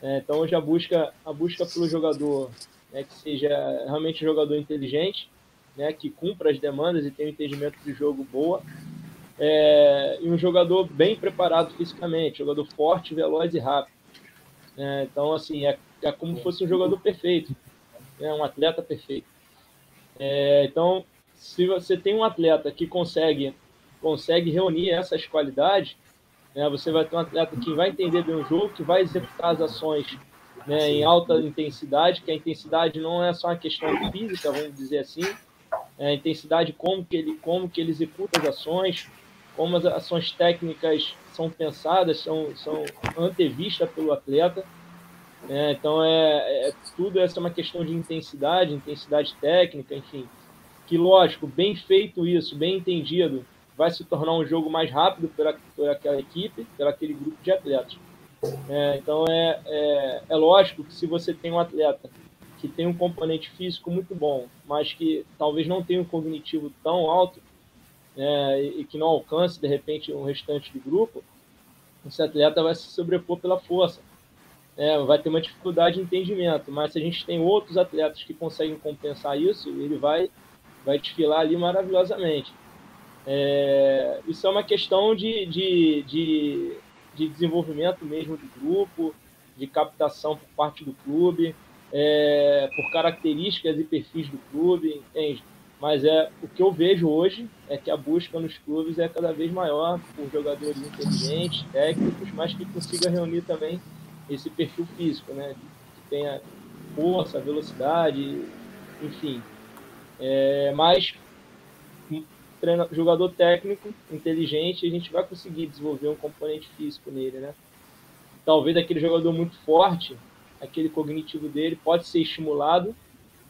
É, então hoje a busca, a busca pelo jogador né, que seja realmente um jogador inteligente, né, que cumpra as demandas e tenha um entendimento de jogo boa, é, e um jogador bem preparado fisicamente, jogador forte, veloz e rápido. É, então, assim, é, é como se fosse um jogador perfeito, né, um atleta perfeito. É, então, se você tem um atleta que consegue, consegue reunir essas qualidades, né, você vai ter um atleta que vai entender bem o jogo, que vai executar as ações né, em alta intensidade, que a intensidade não é só uma questão física, vamos dizer assim, é a intensidade como que ele como que ele executa as ações, como as ações técnicas são pensadas, são, são antevistas pelo atleta. É, então, é, é, tudo essa é uma questão de intensidade, intensidade técnica, enfim. Que, lógico, bem feito isso, bem entendido, vai se tornar um jogo mais rápido por aquela equipe, por aquele grupo de atletas. É, então, é, é, é lógico que se você tem um atleta que tem um componente físico muito bom, mas que talvez não tenha um cognitivo tão alto, é, e que não alcance, de repente, o um restante do grupo, esse atleta vai se sobrepor pela força. É, vai ter uma dificuldade de entendimento, mas se a gente tem outros atletas que conseguem compensar isso, ele vai, vai desfilar ali maravilhosamente. É, isso é uma questão de, de, de, de, desenvolvimento mesmo do grupo, de captação por parte do clube, é, por características e perfis do clube, entende? Mas é o que eu vejo hoje é que a busca nos clubes é cada vez maior por jogadores inteligentes, técnicos, mas que consiga reunir também esse perfil físico, né? Que tenha força, velocidade, enfim. É, mas treino, jogador técnico, inteligente, a gente vai conseguir desenvolver um componente físico nele, né? Talvez aquele jogador muito forte, aquele cognitivo dele pode ser estimulado,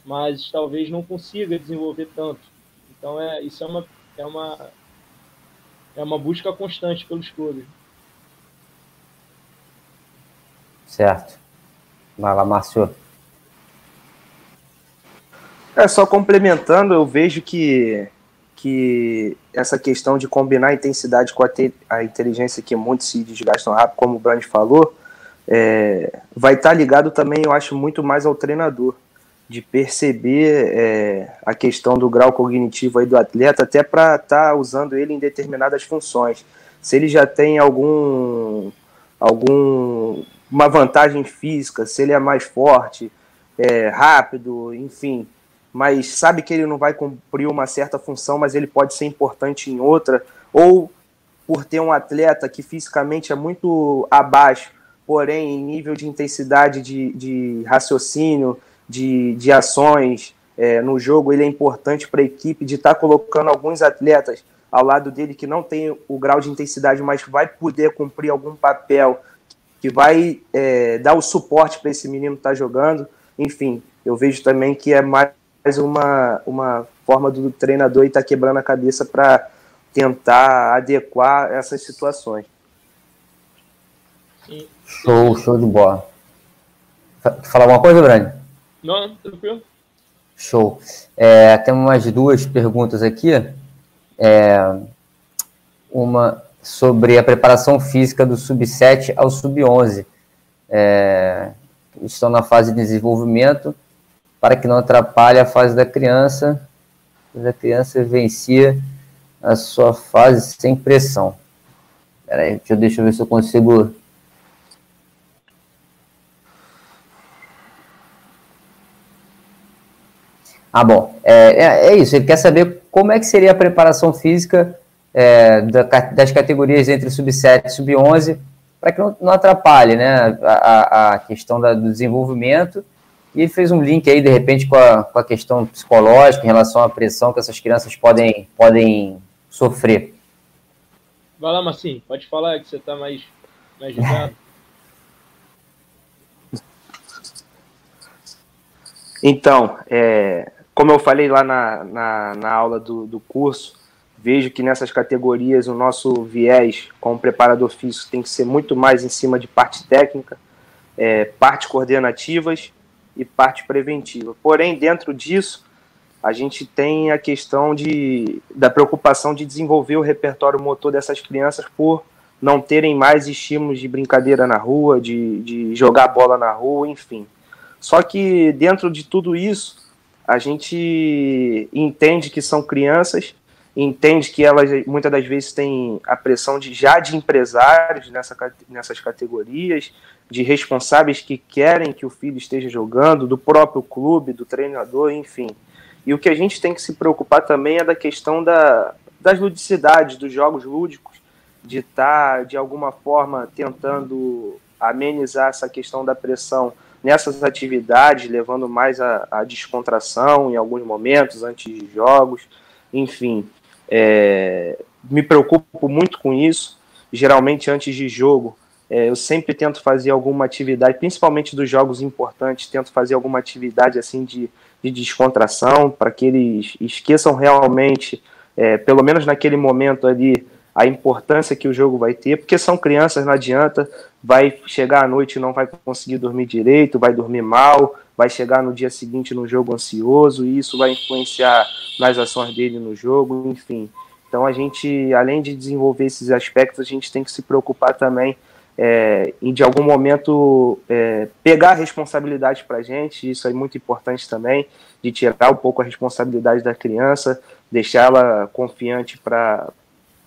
mas talvez não consiga desenvolver tanto. Então é isso é uma é uma é uma busca constante pelos clubes. Certo. Vai lá, Márcio. É, só complementando, eu vejo que, que essa questão de combinar a intensidade com a, te, a inteligência que muitos se desgastam rápido, como o Brand falou, é, vai estar tá ligado também, eu acho, muito mais ao treinador de perceber é, a questão do grau cognitivo aí do atleta, até para estar tá usando ele em determinadas funções. Se ele já tem algum, algum uma vantagem física, se ele é mais forte, é, rápido, enfim, mas sabe que ele não vai cumprir uma certa função, mas ele pode ser importante em outra, ou por ter um atleta que fisicamente é muito abaixo, porém em nível de intensidade de, de raciocínio, de, de ações é, no jogo, ele é importante para a equipe de estar tá colocando alguns atletas ao lado dele que não tem o grau de intensidade, mas vai poder cumprir algum papel que vai é, dar o suporte para esse menino estar tá jogando. Enfim, eu vejo também que é mais uma, uma forma do treinador estar tá quebrando a cabeça para tentar adequar essas situações. Show, show de bola. Falar alguma coisa, Brani? Não, tranquilo. Show. É, temos umas duas perguntas aqui. É, uma sobre a preparação física do sub-7 ao sub-11. É, estão na fase de desenvolvimento para que não atrapalhe a fase da criança, a criança vencia a sua fase sem pressão. Peraí, deixa, deixa eu ver se eu consigo Ah, bom, é, é, é, isso. Ele quer saber como é que seria a preparação física é, das categorias entre sub-7 e sub-11, para que não, não, atrapalhe né, a, a questão da, do desenvolvimento. E ele fez um link aí, de repente, com a, com a questão psicológica em relação à pressão que essas crianças podem, podem sofrer. Vai lá, Marcinho, pode falar que você está mais, mais ligado. Então, é, como eu falei lá na, na, na aula do, do curso, vejo que nessas categorias o nosso viés como preparador físico tem que ser muito mais em cima de parte técnica, é, partes coordenativas e parte preventiva. Porém, dentro disso, a gente tem a questão de, da preocupação de desenvolver o repertório motor dessas crianças por não terem mais estímulos de brincadeira na rua, de, de jogar bola na rua, enfim. Só que dentro de tudo isso, a gente entende que são crianças, entende que elas muitas das vezes têm a pressão de já de empresários nessa, nessas categorias, de responsáveis que querem que o filho esteja jogando, do próprio clube, do treinador, enfim. E o que a gente tem que se preocupar também é da questão da, das ludicidades, dos jogos lúdicos, de estar, tá, de alguma forma, tentando amenizar essa questão da pressão nessas atividades, levando mais a, a descontração em alguns momentos, antes de jogos, enfim. É, me preocupo muito com isso. Geralmente, antes de jogo, é, eu sempre tento fazer alguma atividade, principalmente dos jogos importantes, tento fazer alguma atividade assim de, de descontração, para que eles esqueçam realmente, é, pelo menos naquele momento ali, a importância que o jogo vai ter, porque são crianças, não adianta, vai chegar à noite e não vai conseguir dormir direito, vai dormir mal, vai chegar no dia seguinte no jogo ansioso, e isso vai influenciar nas ações dele no jogo, enfim. Então a gente, além de desenvolver esses aspectos, a gente tem que se preocupar também é, em de algum momento é, pegar a responsabilidade para a gente, isso é muito importante também, de tirar um pouco a responsabilidade da criança, deixá-la confiante para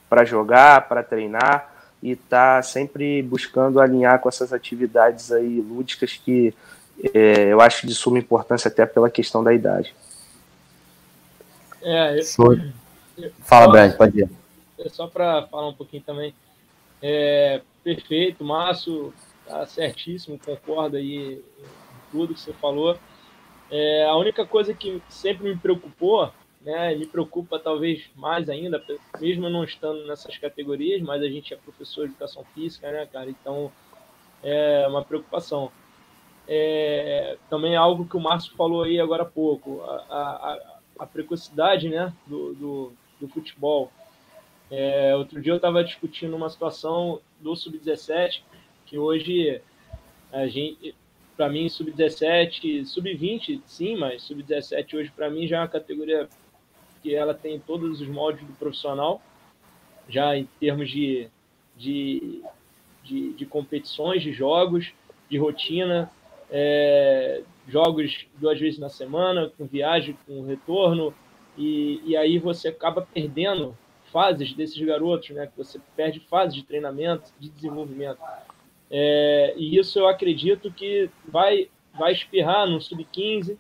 para jogar, para treinar e tá sempre buscando alinhar com essas atividades aí lúdicas que é, eu acho de suma importância até pela questão da idade. É, eu, Fala, Brad, pode ir. É só para falar um pouquinho também. É, perfeito, Márcio, tá certíssimo, concordo aí em tudo que você falou. É, a única coisa que sempre me preocupou né? Me preocupa talvez mais ainda, mesmo não estando nessas categorias, mas a gente é professor de educação física, né, cara? Então é uma preocupação. É, também é algo que o Márcio falou aí agora há pouco, a, a, a precocidade né, do, do, do futebol. É, outro dia eu estava discutindo uma situação do Sub-17, que hoje a gente, para mim, Sub-17, Sub-20, sim, mas Sub-17 hoje para mim já é uma categoria que ela tem todos os moldes do profissional, já em termos de, de, de, de competições, de jogos, de rotina, é, jogos duas vezes na semana, com viagem, com retorno, e, e aí você acaba perdendo fases desses garotos, né? Que você perde fases de treinamento, de desenvolvimento. É, e isso eu acredito que vai, vai espirrar no sub-15,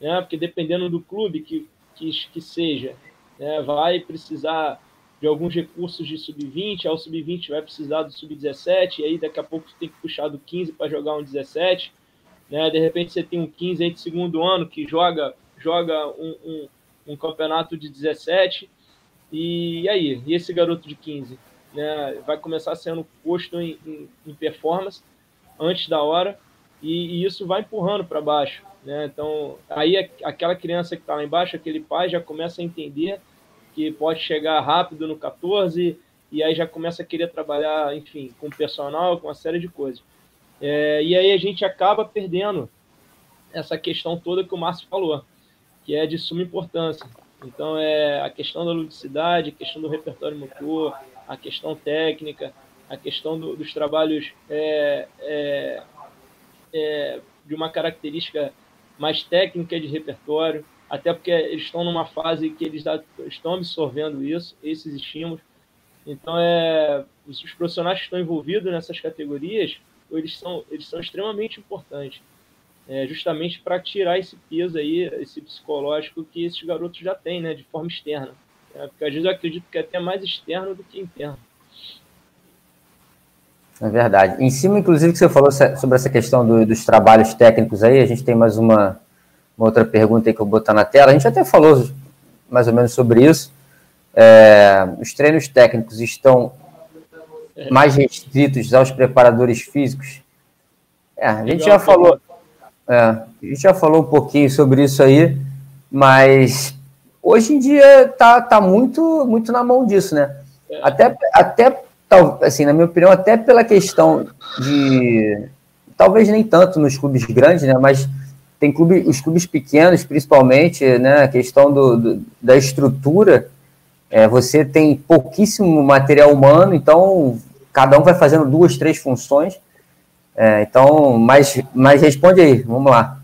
né? Porque dependendo do clube que que, que seja, né, vai precisar de alguns recursos de sub-20, ao sub-20 vai precisar do sub-17, e aí daqui a pouco você tem que puxar do 15 para jogar um 17, né? De repente você tem um 15 aí de segundo ano que joga joga um, um, um campeonato de 17, e, aí? E esse garoto de 15? Né? Vai começar sendo posto em, em, em performance antes da hora, e, e isso vai empurrando para baixo. Né? Então, aí aquela criança que está lá embaixo, aquele pai já começa a entender que pode chegar rápido no 14 e aí já começa a querer trabalhar, enfim, com personal, com uma série de coisas. É, e aí a gente acaba perdendo essa questão toda que o Márcio falou, que é de suma importância. Então, é a questão da ludicidade, a questão do repertório motor, a questão técnica, a questão do, dos trabalhos é, é, é de uma característica mais técnica de repertório, até porque eles estão numa fase que eles estão absorvendo isso, esses estímulos. Então, é, os profissionais que estão envolvidos nessas categorias, eles são, eles são extremamente importantes, é, justamente para tirar esse peso aí, esse psicológico que esses garotos já têm, né, de forma externa. É, porque às vezes eu acredito que é até mais externo do que interno. É verdade. Em cima, inclusive, que você falou sobre essa questão do, dos trabalhos técnicos aí, a gente tem mais uma, uma, outra pergunta aí que eu vou botar na tela. A gente até falou mais ou menos sobre isso. É, os treinos técnicos estão mais restritos aos preparadores físicos? É, a gente já falou. É, a gente já falou um pouquinho sobre isso aí, mas hoje em dia tá, tá muito, muito na mão disso, né? É. Até, até assim, na minha opinião, até pela questão de. Talvez nem tanto nos clubes grandes, né? Mas tem clube, os clubes pequenos, principalmente, né? A questão do, do da estrutura. É, você tem pouquíssimo material humano, então cada um vai fazendo duas, três funções. É, então, mas, mas responde aí, vamos lá.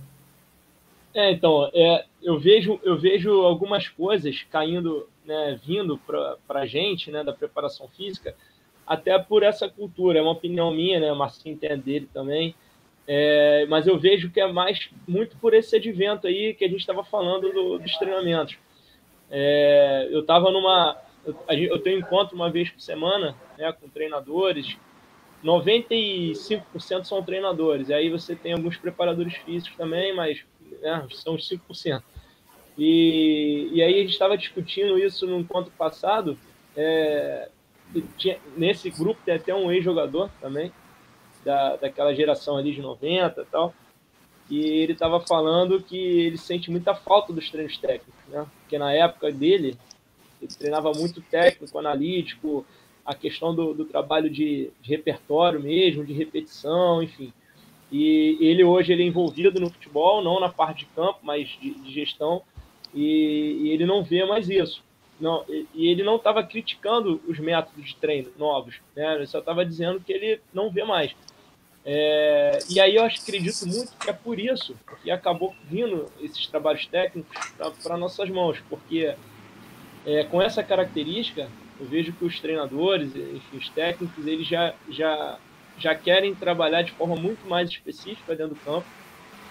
É, então, é, eu vejo eu vejo algumas coisas caindo, né, vindo para a gente, né, da preparação física, até por essa cultura. É uma opinião minha, né? O Marcinho tem a dele também. É, mas eu vejo que é mais muito por esse advento aí que a gente estava falando do, dos treinamentos. É, eu estava numa. Eu, eu tenho encontro uma vez por semana né, com treinadores. 95% são treinadores. E aí você tem alguns preparadores físicos também, mas né, são os 5%. E, e aí a gente estava discutindo isso no encontro passado é, tinha, nesse grupo tem até um ex-jogador também, da, daquela geração ali de 90 e tal, e ele estava falando que ele sente muita falta dos treinos técnicos, né? Porque na época dele, ele treinava muito técnico, analítico, a questão do, do trabalho de, de, repertório mesmo, de repetição, enfim. E ele hoje ele é envolvido no futebol, não na parte de campo, mas de, de gestão, e, e, ele não vê mais isso. Não, e, e ele não estava criticando os métodos de treino novos, né? ele só estava dizendo que ele não vê mais. É, e aí eu acredito muito que é por isso que acabou vindo esses trabalhos técnicos para nossas mãos, porque é, com essa característica eu vejo que os treinadores, enfim, os técnicos, eles já, já, já querem trabalhar de forma muito mais específica dentro do campo,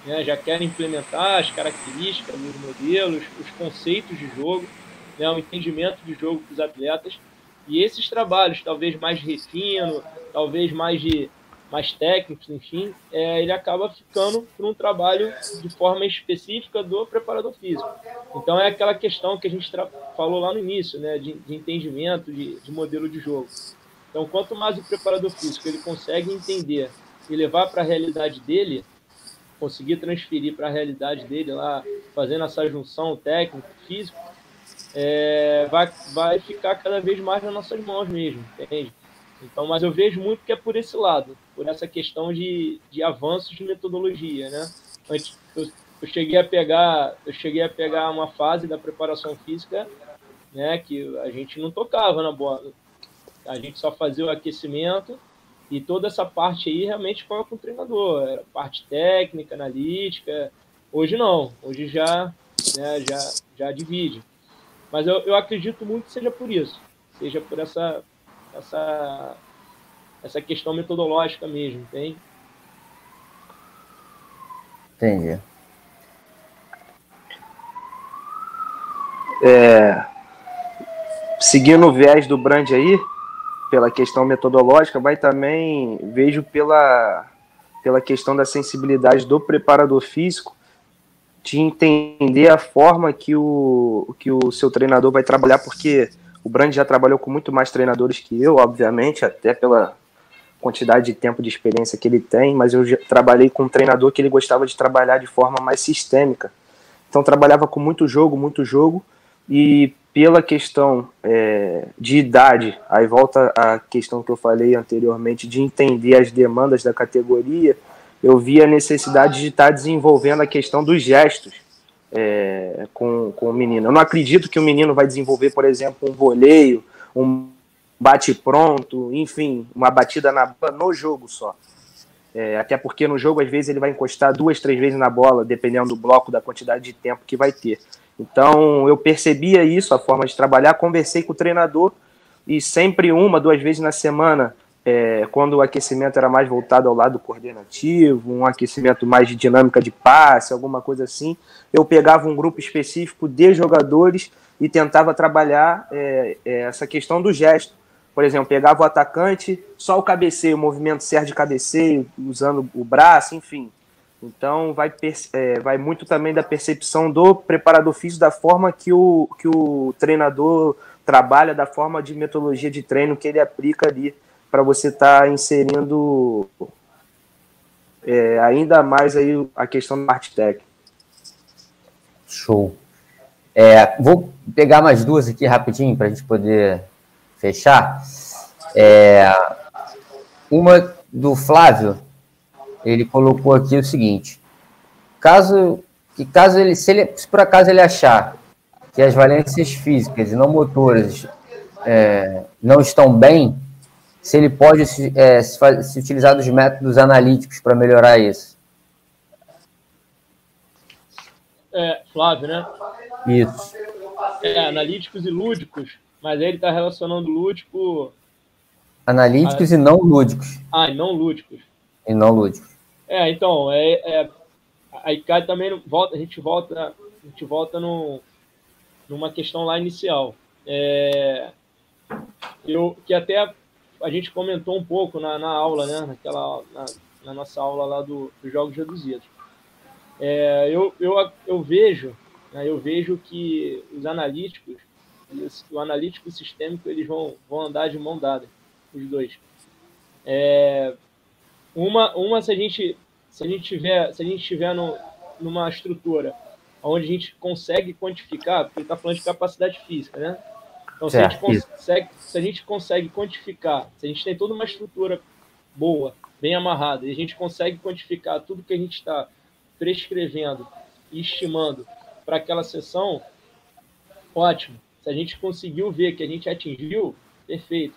né? já querem implementar as características, os modelos, os conceitos de jogo, né? o entendimento de jogo para os atletas. E esses trabalhos, talvez mais refino, talvez mais de mais técnicos, enfim, é, ele acaba ficando para um trabalho de forma específica do preparador físico. Então é aquela questão que a gente falou lá no início, né, de, de entendimento, de, de, modelo de jogo. Então, quanto mais o preparador físico ele consegue entender e levar para a realidade dele, conseguir transferir para a realidade dele lá, fazendo essa junção técnico-físico, é, vai, vai ficar cada vez mais nas nossas mãos mesmo, entende? Então, mas eu vejo muito que é por esse lado, por essa questão de, de avanços de metodologia, né? Antes, eu, eu, cheguei a pegar, eu cheguei a pegar uma fase da preparação física, né, que a gente não tocava na bola. A gente só fazia o aquecimento e toda essa parte aí realmente ficava com o treinador, era parte técnica, analítica. Hoje não, hoje já, né, já, já divide. Mas eu, eu acredito muito que seja por isso, seja por essa essa, essa questão metodológica mesmo, entende? Entendi. É, seguindo o viés do Brand aí, pela questão metodológica, mas também vejo pela, pela questão da sensibilidade do preparador físico de entender a forma que o, que o seu treinador vai trabalhar, porque o Brand já trabalhou com muito mais treinadores que eu, obviamente, até pela quantidade de tempo de experiência que ele tem, mas eu trabalhei com um treinador que ele gostava de trabalhar de forma mais sistêmica. Então trabalhava com muito jogo, muito jogo, e pela questão é, de idade, aí volta a questão que eu falei anteriormente de entender as demandas da categoria, eu vi a necessidade de estar desenvolvendo a questão dos gestos é, com, com o menino. Eu não acredito que o menino vai desenvolver, por exemplo, um voleio, um bate-pronto, enfim, uma batida na no jogo só. É, até porque no jogo, às vezes, ele vai encostar duas, três vezes na bola, dependendo do bloco, da quantidade de tempo que vai ter. Então, eu percebia isso, a forma de trabalhar, conversei com o treinador e sempre uma, duas vezes na semana é, quando o aquecimento era mais voltado ao lado coordenativo, um aquecimento mais de dinâmica de passe, alguma coisa assim, eu pegava um grupo específico de jogadores e tentava trabalhar é, é, essa questão do gesto. Por exemplo, pegava o atacante, só o cabeceio, o movimento certo de cabeceio, usando o braço, enfim. Então vai, é, vai muito também da percepção do preparador físico, da forma que o, que o treinador trabalha, da forma de metodologia de treino que ele aplica ali para você estar tá inserindo é, ainda mais aí a questão da parte técnica. Show. É, vou pegar mais duas aqui rapidinho para a gente poder fechar. É, uma do Flávio, ele colocou aqui o seguinte: caso que caso ele se, ele, se por acaso ele achar que as valências físicas e não motoras é, não estão bem, se ele pode é, se, se utilizar dos métodos analíticos para melhorar isso. É, Flávio, né? Isso. É, analíticos e lúdicos, mas aí ele está relacionando lúdico. Analíticos a... e não lúdicos. Ah, e não lúdicos. E não lúdicos. É, então, é, é, aí cai também volta, a gente volta, a gente volta no, numa questão lá inicial. É, eu que até a gente comentou um pouco na, na aula, né? Naquela, na, na, nossa aula lá do, dos jogos reduzidos. É, eu, eu, eu vejo, né, eu vejo que os analíticos e o analítico e o sistêmico eles vão, vão andar de mão dada, os dois. É, uma, uma se a gente se a gente tiver se a gente tiver no, numa estrutura onde a gente consegue quantificar, porque ele está falando de capacidade física, né? Então, se a, gente consegue, se a gente consegue quantificar, se a gente tem toda uma estrutura boa, bem amarrada, e a gente consegue quantificar tudo que a gente está prescrevendo e estimando para aquela sessão, ótimo. Se a gente conseguiu ver que a gente atingiu, perfeito.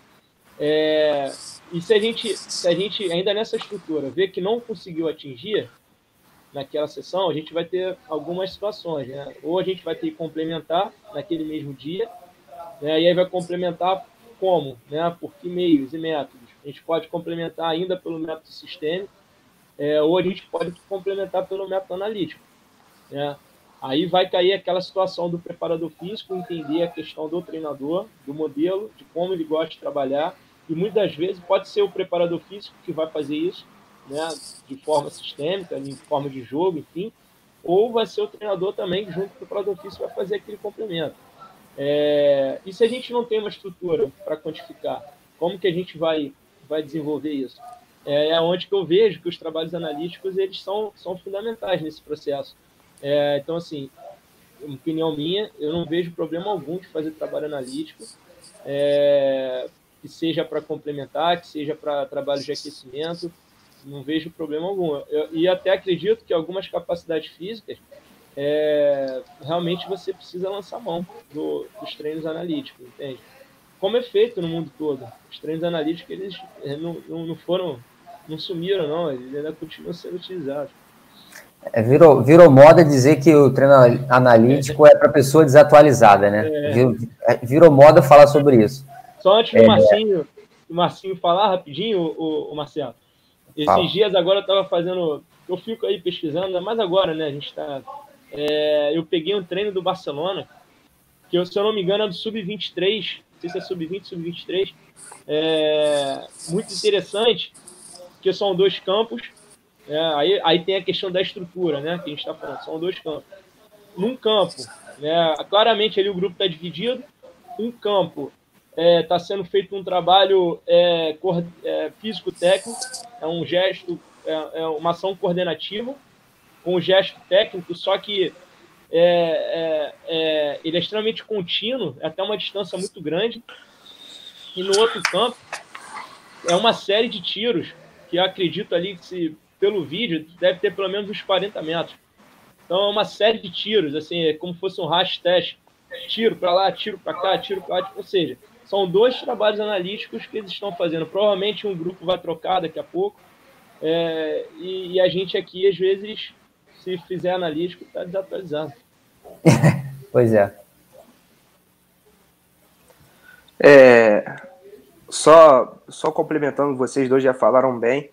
É, e se a gente, se a gente ainda nessa estrutura ver que não conseguiu atingir naquela sessão, a gente vai ter algumas situações, né? Ou a gente vai ter que complementar naquele mesmo dia, né? E aí vai complementar como, né? Por que meios e métodos? A gente pode complementar ainda pelo método sistêmico, é, ou a gente pode complementar pelo método analítico, né? Aí vai cair aquela situação do preparador físico, entender a questão do treinador, do modelo, de como ele gosta de trabalhar, e muitas vezes pode ser o preparador físico que vai fazer isso, né, de forma sistêmica, em forma de jogo, enfim, ou vai ser o treinador também, junto com o preparador físico, vai fazer aquele complemento. É, e se a gente não tem uma estrutura para quantificar, como que a gente vai, vai desenvolver isso? É, é onde que eu vejo que os trabalhos analíticos eles são, são fundamentais nesse processo. É, então, assim, opinião minha, eu não vejo problema algum de fazer trabalho analítico, é, que seja para complementar, que seja para trabalho de aquecimento, não vejo problema algum. Eu, e até acredito que algumas capacidades físicas, é, realmente você precisa lançar mão do, dos treinos analíticos, entende? Como é feito no mundo todo. Os treinos analíticos, eles é, não, não foram, não sumiram, não, eles ainda continuam sendo utilizados. É, virou, virou moda dizer que o treino analítico é, é para pessoa desatualizada, né? É. Virou, é, virou, moda falar sobre isso. Só antes do é. Marcinho, do Marcinho falar rapidinho, o, o Marcelo. Esses Fala. dias agora eu estava fazendo. Eu fico aí pesquisando, mas agora, né? A gente está. Eu peguei um treino do Barcelona, que eu, se eu não me engano é do Sub-23, não sei se é Sub-20, Sub-23. É, muito interessante, que são dois campos é, aí, aí tem a questão da estrutura, né? Que a gente está falando, são dois campos. Num campo, né, claramente ali o grupo está dividido. Um campo está é, tá sendo feito um trabalho é, é, físico-técnico, é um gesto, é, é, uma ação coordenativa, com um gesto técnico, só que é, é, ele é extremamente contínuo, até uma distância muito grande. E no outro campo, é uma série de tiros que eu acredito ali que se pelo vídeo, deve ter pelo menos uns 40 metros. Então é uma série de tiros, assim, é como se fosse um rash test. Tiro para lá, tiro para cá, tiro para lá. Ou seja, são dois trabalhos analíticos que eles estão fazendo. Provavelmente um grupo vai trocar daqui a pouco. É, e, e, a gente aqui, às vezes, se fizer analítico, está desatualizado. pois é. é. Só, só complementando, vocês dois já falaram bem.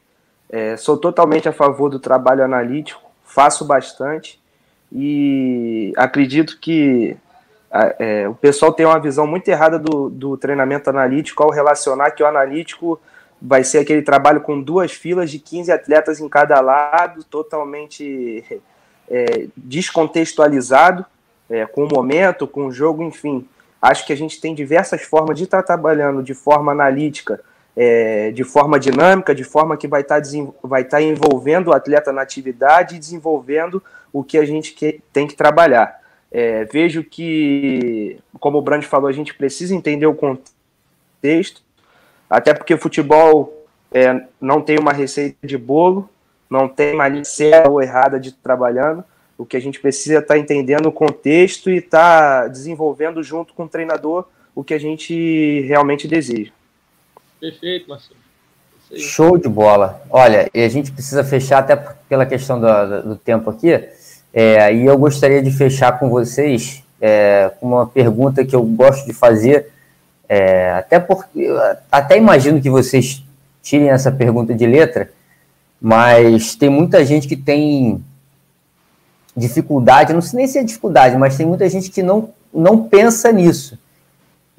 É, sou totalmente a favor do trabalho analítico, faço bastante e acredito que é, o pessoal tem uma visão muito errada do, do treinamento analítico ao relacionar que o analítico vai ser aquele trabalho com duas filas de 15 atletas em cada lado, totalmente é, descontextualizado, é, com o momento, com o jogo, enfim. Acho que a gente tem diversas formas de estar trabalhando de forma analítica é, de forma dinâmica, de forma que vai estar tá, vai tá envolvendo o atleta na atividade e desenvolvendo o que a gente que, tem que trabalhar. É, vejo que, como o Brand falou, a gente precisa entender o contexto, até porque futebol é, não tem uma receita de bolo, não tem uma linha certa ou errada de trabalhando. O que a gente precisa estar tá entendendo o contexto e estar tá desenvolvendo junto com o treinador o que a gente realmente deseja. Perfeito, Marcelo. Show de bola. Olha, e a gente precisa fechar até pela questão do, do tempo aqui. É, e eu gostaria de fechar com vocês é, uma pergunta que eu gosto de fazer. É, até porque até imagino que vocês tirem essa pergunta de letra, mas tem muita gente que tem dificuldade, não sei nem se é dificuldade, mas tem muita gente que não, não pensa nisso.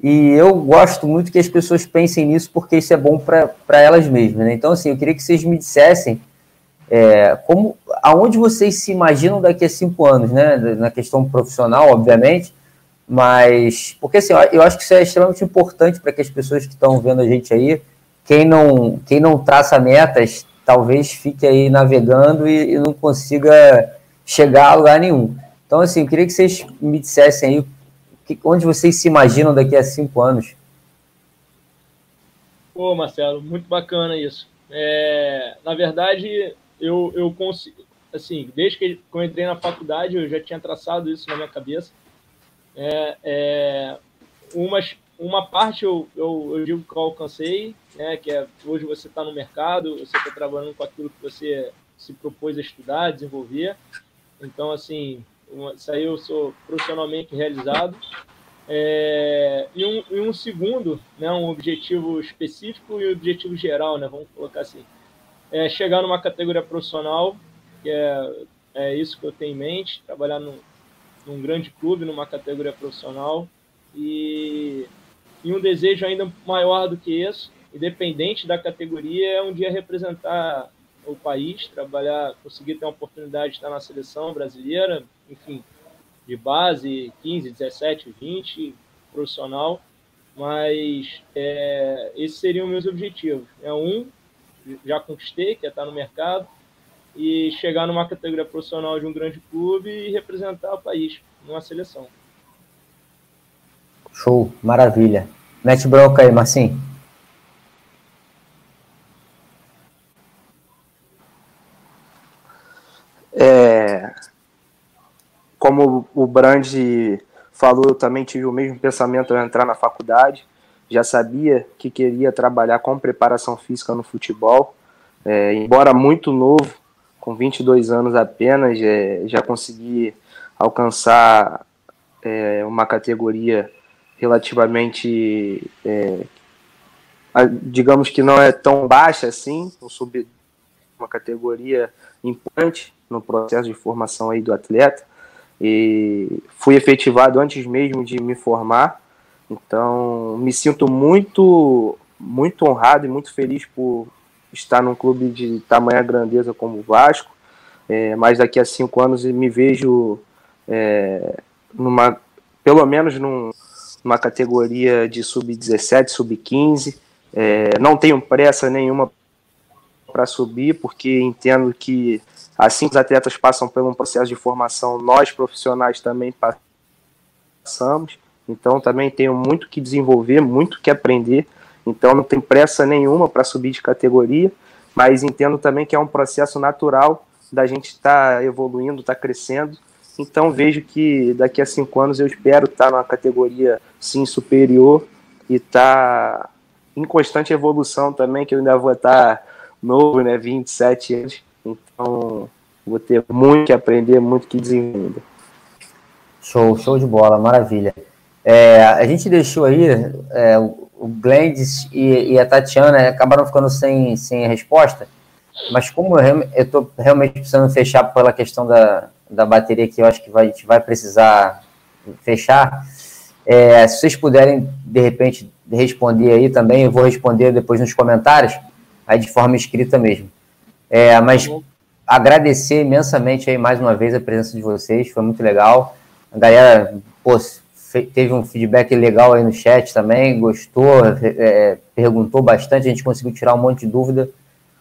E eu gosto muito que as pessoas pensem nisso porque isso é bom para elas mesmas. Né? Então, assim, eu queria que vocês me dissessem é, como, aonde vocês se imaginam daqui a cinco anos, né? Na questão profissional, obviamente, Mas, porque assim, eu acho que isso é extremamente importante para que as pessoas que estão vendo a gente aí, quem não, quem não traça metas, talvez fique aí navegando e, e não consiga chegar a lugar nenhum. Então, assim, eu queria que vocês me dissessem aí que, onde vocês se imaginam daqui a cinco anos. Pô, Marcelo, muito bacana isso. É, na verdade, eu, eu consigo, assim, desde que eu entrei na faculdade, eu já tinha traçado isso na minha cabeça. É, é, uma, uma parte eu, eu, eu, digo que eu alcancei, né, que é hoje você está no mercado, você está trabalhando com aquilo que você se propôs a estudar, desenvolver. Então, assim, isso aí eu sou profissionalmente realizado. É, e, um, e um segundo, né, um objetivo específico e um objetivo geral, né, vamos colocar assim, é chegar numa categoria profissional, que é, é isso que eu tenho em mente, trabalhar num, num grande clube, numa categoria profissional. E, e um desejo ainda maior do que isso, independente da categoria, é um dia representar o país, trabalhar, conseguir ter uma oportunidade de estar na seleção brasileira, enfim, de base, 15, 17, 20, profissional. Mas é, esses seriam meus objetivos. É um, já conquistei, que é estar no mercado e chegar numa categoria profissional de um grande clube e representar o país numa seleção. Show, maravilha. Mete bronca aí, Marcinho. É, como o Brand falou, eu também tive o mesmo pensamento ao entrar na faculdade. Já sabia que queria trabalhar com preparação física no futebol. É, embora muito novo, com 22 anos apenas, é, já consegui alcançar é, uma categoria relativamente, é, digamos que não é tão baixa assim, um sub, uma categoria importante no processo de formação aí do atleta. E fui efetivado antes mesmo de me formar. Então, me sinto muito, muito honrado e muito feliz por estar num clube de tamanha grandeza como o Vasco, é, mas daqui a cinco anos me vejo é, numa, pelo menos num, numa categoria de sub-17, sub-15. É, não tenho pressa nenhuma para subir, porque entendo que assim que os atletas passam por um processo de formação, nós profissionais também passamos. Então também tenho muito que desenvolver, muito que aprender. Então não tem pressa nenhuma para subir de categoria, mas entendo também que é um processo natural da gente estar tá evoluindo, estar tá crescendo. Então vejo que daqui a cinco anos eu espero estar tá numa categoria sim superior e estar tá em constante evolução também, que eu ainda vou estar tá novo, né, 27 anos. Então vou ter muito que aprender, muito que desenvolver. Show, show de bola, maravilha. É, a gente deixou aí é, o Glendes e, e, a Tatiana acabaram ficando sem, sem resposta, mas como eu estou realmente precisando fechar pela questão da, da bateria que eu acho que vai, a gente vai precisar fechar, é, se vocês puderem, de repente, responder aí também, eu vou responder depois nos comentários, aí de forma escrita mesmo. É, mas agradecer imensamente aí mais uma vez a presença de vocês, foi muito legal. A galera, pô, teve um feedback legal aí no chat também, gostou, é, perguntou bastante, a gente conseguiu tirar um monte de dúvida,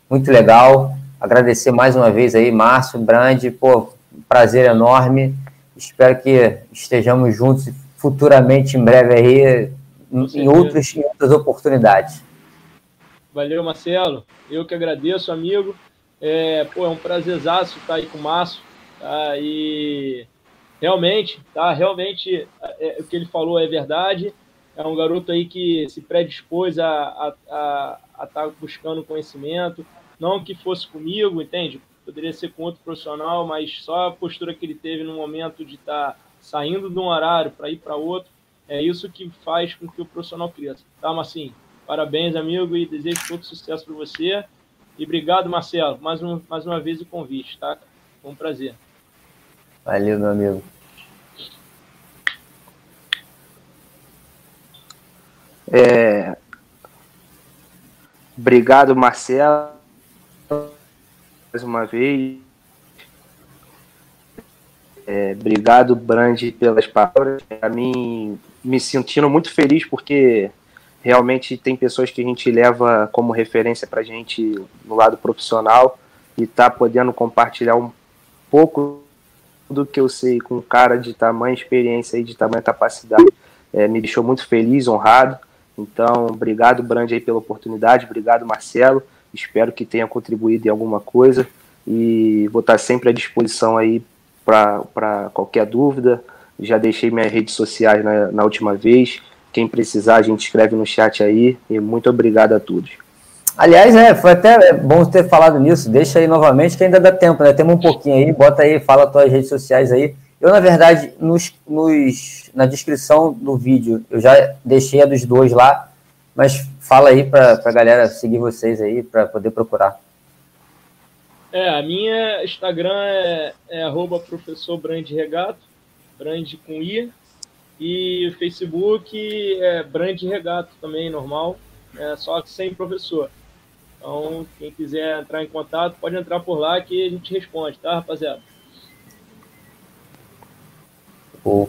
muito legal. Agradecer mais uma vez aí, Márcio, Brand, pô, prazer enorme. Espero que estejamos juntos futuramente, em breve aí, em, outros, em outras oportunidades. Valeu, Marcelo. Eu que agradeço, amigo. É, pô, é um prazerzaço estar aí com o Márcio. Tá? E realmente, tá? Realmente é, é, o que ele falou é verdade. É um garoto aí que se predispôs a estar tá buscando conhecimento. Não que fosse comigo, entende? Poderia ser com outro profissional, mas só a postura que ele teve no momento de estar tá saindo de um horário para ir para outro, é isso que faz com que o profissional cresça. Tá, Marcinho? Parabéns, amigo, e desejo todo sucesso para você. E obrigado, Marcelo, mais, um, mais uma vez o convite, tá? Foi um prazer. Valeu, meu amigo. É... Obrigado, Marcelo, mais uma vez. É, obrigado, Brandi, pelas palavras. A mim, me sentindo muito feliz porque realmente tem pessoas que a gente leva como referência para a gente no lado profissional e tá podendo compartilhar um pouco do que eu sei com um cara de tamanha experiência e de tamanha capacidade. É, me deixou muito feliz, honrado. Então, obrigado, Brandi, aí pela oportunidade. Obrigado, Marcelo. Espero que tenha contribuído em alguma coisa e vou estar sempre à disposição aí para qualquer dúvida. Já deixei minhas redes sociais na, na última vez. Quem precisar, a gente escreve no chat aí. E muito obrigado a todos. Aliás, é, foi até bom ter falado nisso. Deixa aí novamente que ainda dá tempo, né? Temos um pouquinho aí. Bota aí, fala tuas redes sociais aí. Eu, na verdade, nos, nos, na descrição do vídeo, eu já deixei a dos dois lá, mas fala aí para a galera seguir vocês aí, para poder procurar. É, a minha Instagram é, é arroba professor Brand Regato, Brand com I, e o Facebook é Brand Regato também, normal, é, só que sem professor. Então, quem quiser entrar em contato, pode entrar por lá que a gente responde, tá, rapaziada? O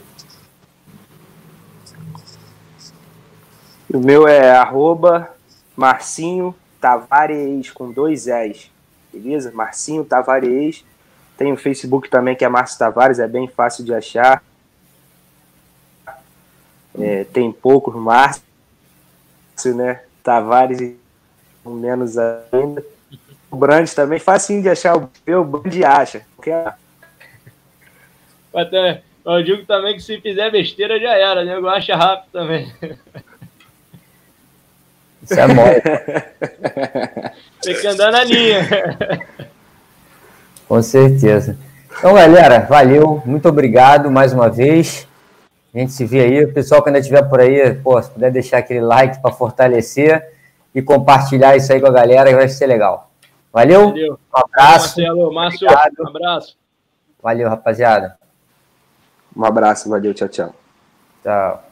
meu é arroba Marcinho Tavares com dois S beleza? Marcinho Tavares. Tem o Facebook também, que é Márcio Tavares, é bem fácil de achar. É, tem poucos Márcio, né? Tavares, menos ainda. O Brand também, facinho de achar. O meu Brand acha. Até, eu digo também que se fizer besteira já era, né? Eu acho rápido também. Isso é mole. Tem que andar na linha. Com certeza. Então, galera, valeu. Muito obrigado mais uma vez. A gente se vê aí. O pessoal que ainda estiver por aí, pô, se puder deixar aquele like para fortalecer e compartilhar isso aí com a galera, vai ser legal. Valeu? Valeu. Um abraço. Marcelo, Márcio, um abraço. Valeu, rapaziada. Um abraço, valeu, tchau, tchau. Tchau.